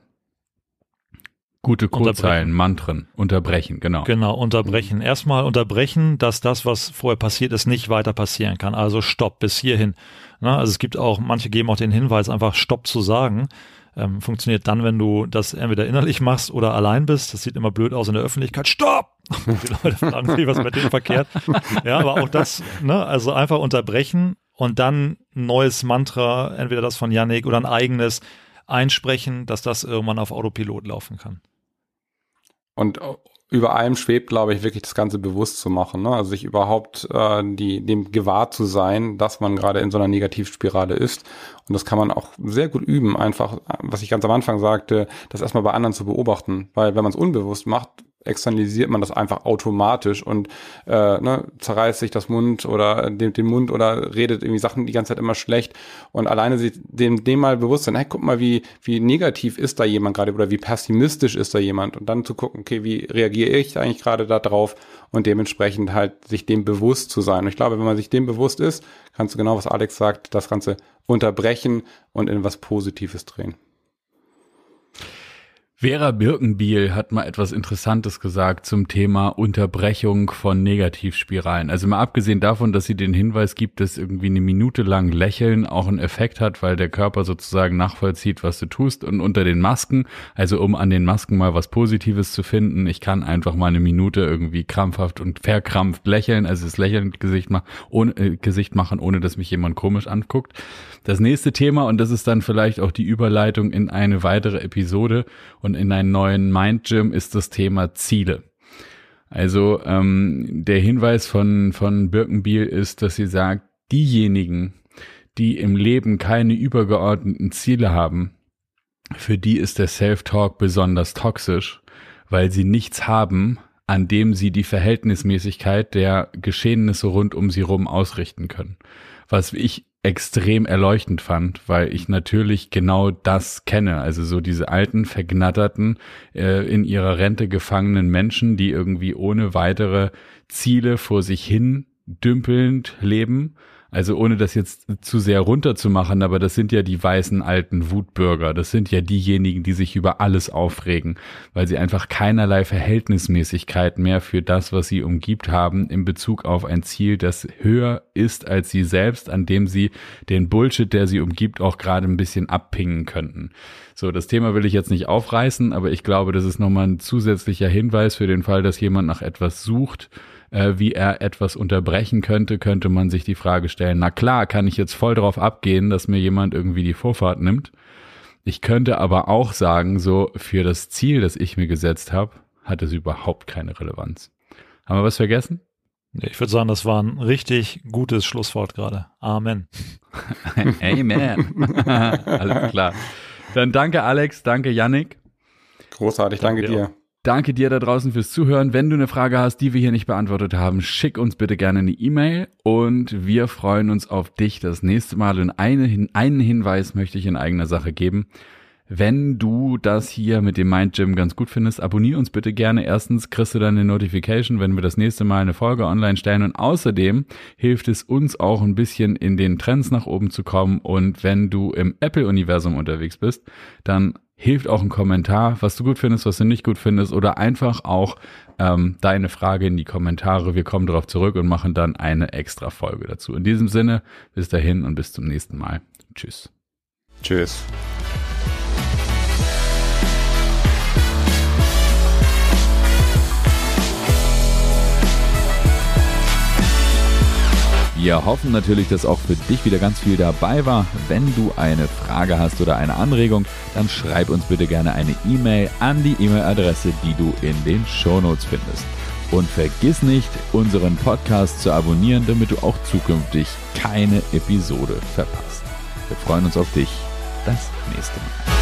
Gute Codezeilen, Mantren, unterbrechen, genau. Genau, unterbrechen. Erstmal unterbrechen, dass das, was vorher passiert ist, nicht weiter passieren kann. Also Stopp bis hierhin. Na, also es gibt auch, manche geben auch den Hinweis, einfach Stopp zu sagen. Ähm, funktioniert dann, wenn du das entweder innerlich machst oder allein bist. Das sieht immer blöd aus in der Öffentlichkeit. Stopp! [LAUGHS] Die Leute fragen sich, was mit denen verkehrt. Ja, aber auch das, ne, also einfach unterbrechen und dann ein neues Mantra, entweder das von Yannick oder ein eigenes, einsprechen, dass das irgendwann auf Autopilot laufen kann. Und über allem schwebt, glaube ich, wirklich das Ganze bewusst zu machen. Ne? Also sich überhaupt äh, die, dem gewahr zu sein, dass man gerade in so einer Negativspirale ist. Und das kann man auch sehr gut üben, einfach, was ich ganz am Anfang sagte, das erstmal bei anderen zu beobachten. Weil wenn man es unbewusst macht, externalisiert man das einfach automatisch und äh, ne, zerreißt sich das Mund oder den, den Mund oder redet irgendwie Sachen die ganze Zeit immer schlecht und alleine sich dem, dem mal bewusst sein, hey, guck mal, wie, wie negativ ist da jemand gerade oder wie pessimistisch ist da jemand und dann zu gucken, okay, wie reagiere ich eigentlich gerade da drauf und dementsprechend halt sich dem bewusst zu sein. Und ich glaube, wenn man sich dem bewusst ist, kannst du genau, was Alex sagt, das Ganze unterbrechen und in was Positives drehen. Vera Birkenbiel hat mal etwas Interessantes gesagt zum Thema Unterbrechung von Negativspiralen. Also mal abgesehen davon, dass sie den Hinweis gibt, dass irgendwie eine Minute lang Lächeln auch einen Effekt hat, weil der Körper sozusagen nachvollzieht, was du tust und unter den Masken, also um an den Masken mal was Positives zu finden, ich kann einfach mal eine Minute irgendwie krampfhaft und verkrampft lächeln, also das Lächeln Gesicht, mach, ohne, äh, Gesicht machen, ohne dass mich jemand komisch anguckt. Das nächste Thema, und das ist dann vielleicht auch die Überleitung in eine weitere Episode und in einen neuen Mind Gym, ist das Thema Ziele. Also ähm, der Hinweis von, von Birkenbiel ist, dass sie sagt, diejenigen, die im Leben keine übergeordneten Ziele haben, für die ist der Self-Talk besonders toxisch, weil sie nichts haben, an dem sie die Verhältnismäßigkeit der Geschehnisse rund um sie rum ausrichten können. Was ich extrem erleuchtend fand, weil ich natürlich genau das kenne. Also so diese alten, vergnatterten, äh, in ihrer Rente gefangenen Menschen, die irgendwie ohne weitere Ziele vor sich hin dümpelnd leben. Also ohne das jetzt zu sehr runterzumachen, aber das sind ja die weißen alten Wutbürger. Das sind ja diejenigen, die sich über alles aufregen, weil sie einfach keinerlei Verhältnismäßigkeit mehr für das, was sie umgibt haben, in Bezug auf ein Ziel, das höher ist als sie selbst, an dem sie den Bullshit, der sie umgibt, auch gerade ein bisschen abpingen könnten. So, das Thema will ich jetzt nicht aufreißen, aber ich glaube, das ist nochmal ein zusätzlicher Hinweis für den Fall, dass jemand nach etwas sucht, äh, wie er etwas unterbrechen könnte, könnte man sich die Frage stellen, na klar, kann ich jetzt voll drauf abgehen, dass mir jemand irgendwie die Vorfahrt nimmt. Ich könnte aber auch sagen, so für das Ziel, das ich mir gesetzt habe, hat es überhaupt keine Relevanz. Haben wir was vergessen? Ich würde sagen, das war ein richtig gutes Schlusswort gerade. Amen. [LAUGHS] Amen. [LAUGHS] Alles klar. Dann danke Alex, danke Yannick. Großartig, danke, Danke dir dir. Danke dir da draußen fürs Zuhören. Wenn du eine Frage hast, die wir hier nicht beantwortet haben, schick uns bitte gerne eine E-Mail und wir freuen uns auf dich das nächste Mal. Und eine, einen Hinweis möchte ich in eigener Sache geben. Wenn du das hier mit dem Mind Gym ganz gut findest, abonnier uns bitte gerne. Erstens kriegst du dann eine Notification, wenn wir das nächste Mal eine Folge online stellen. Und außerdem hilft es uns auch ein bisschen in den Trends nach oben zu kommen. Und wenn du im Apple-Universum unterwegs bist, dann hilft auch ein Kommentar, was du gut findest, was du nicht gut findest. Oder einfach auch ähm, deine Frage in die Kommentare. Wir kommen darauf zurück und machen dann eine extra Folge dazu. In diesem Sinne, bis dahin und bis zum nächsten Mal. Tschüss. Tschüss. Wir hoffen natürlich, dass auch für dich wieder ganz viel dabei war. Wenn du eine Frage hast oder eine Anregung, dann schreib uns bitte gerne eine E-Mail an die E-Mail-Adresse, die du in den Shownotes findest. Und vergiss nicht, unseren Podcast zu abonnieren, damit du auch zukünftig keine Episode verpasst. Wir freuen uns auf dich das nächste Mal.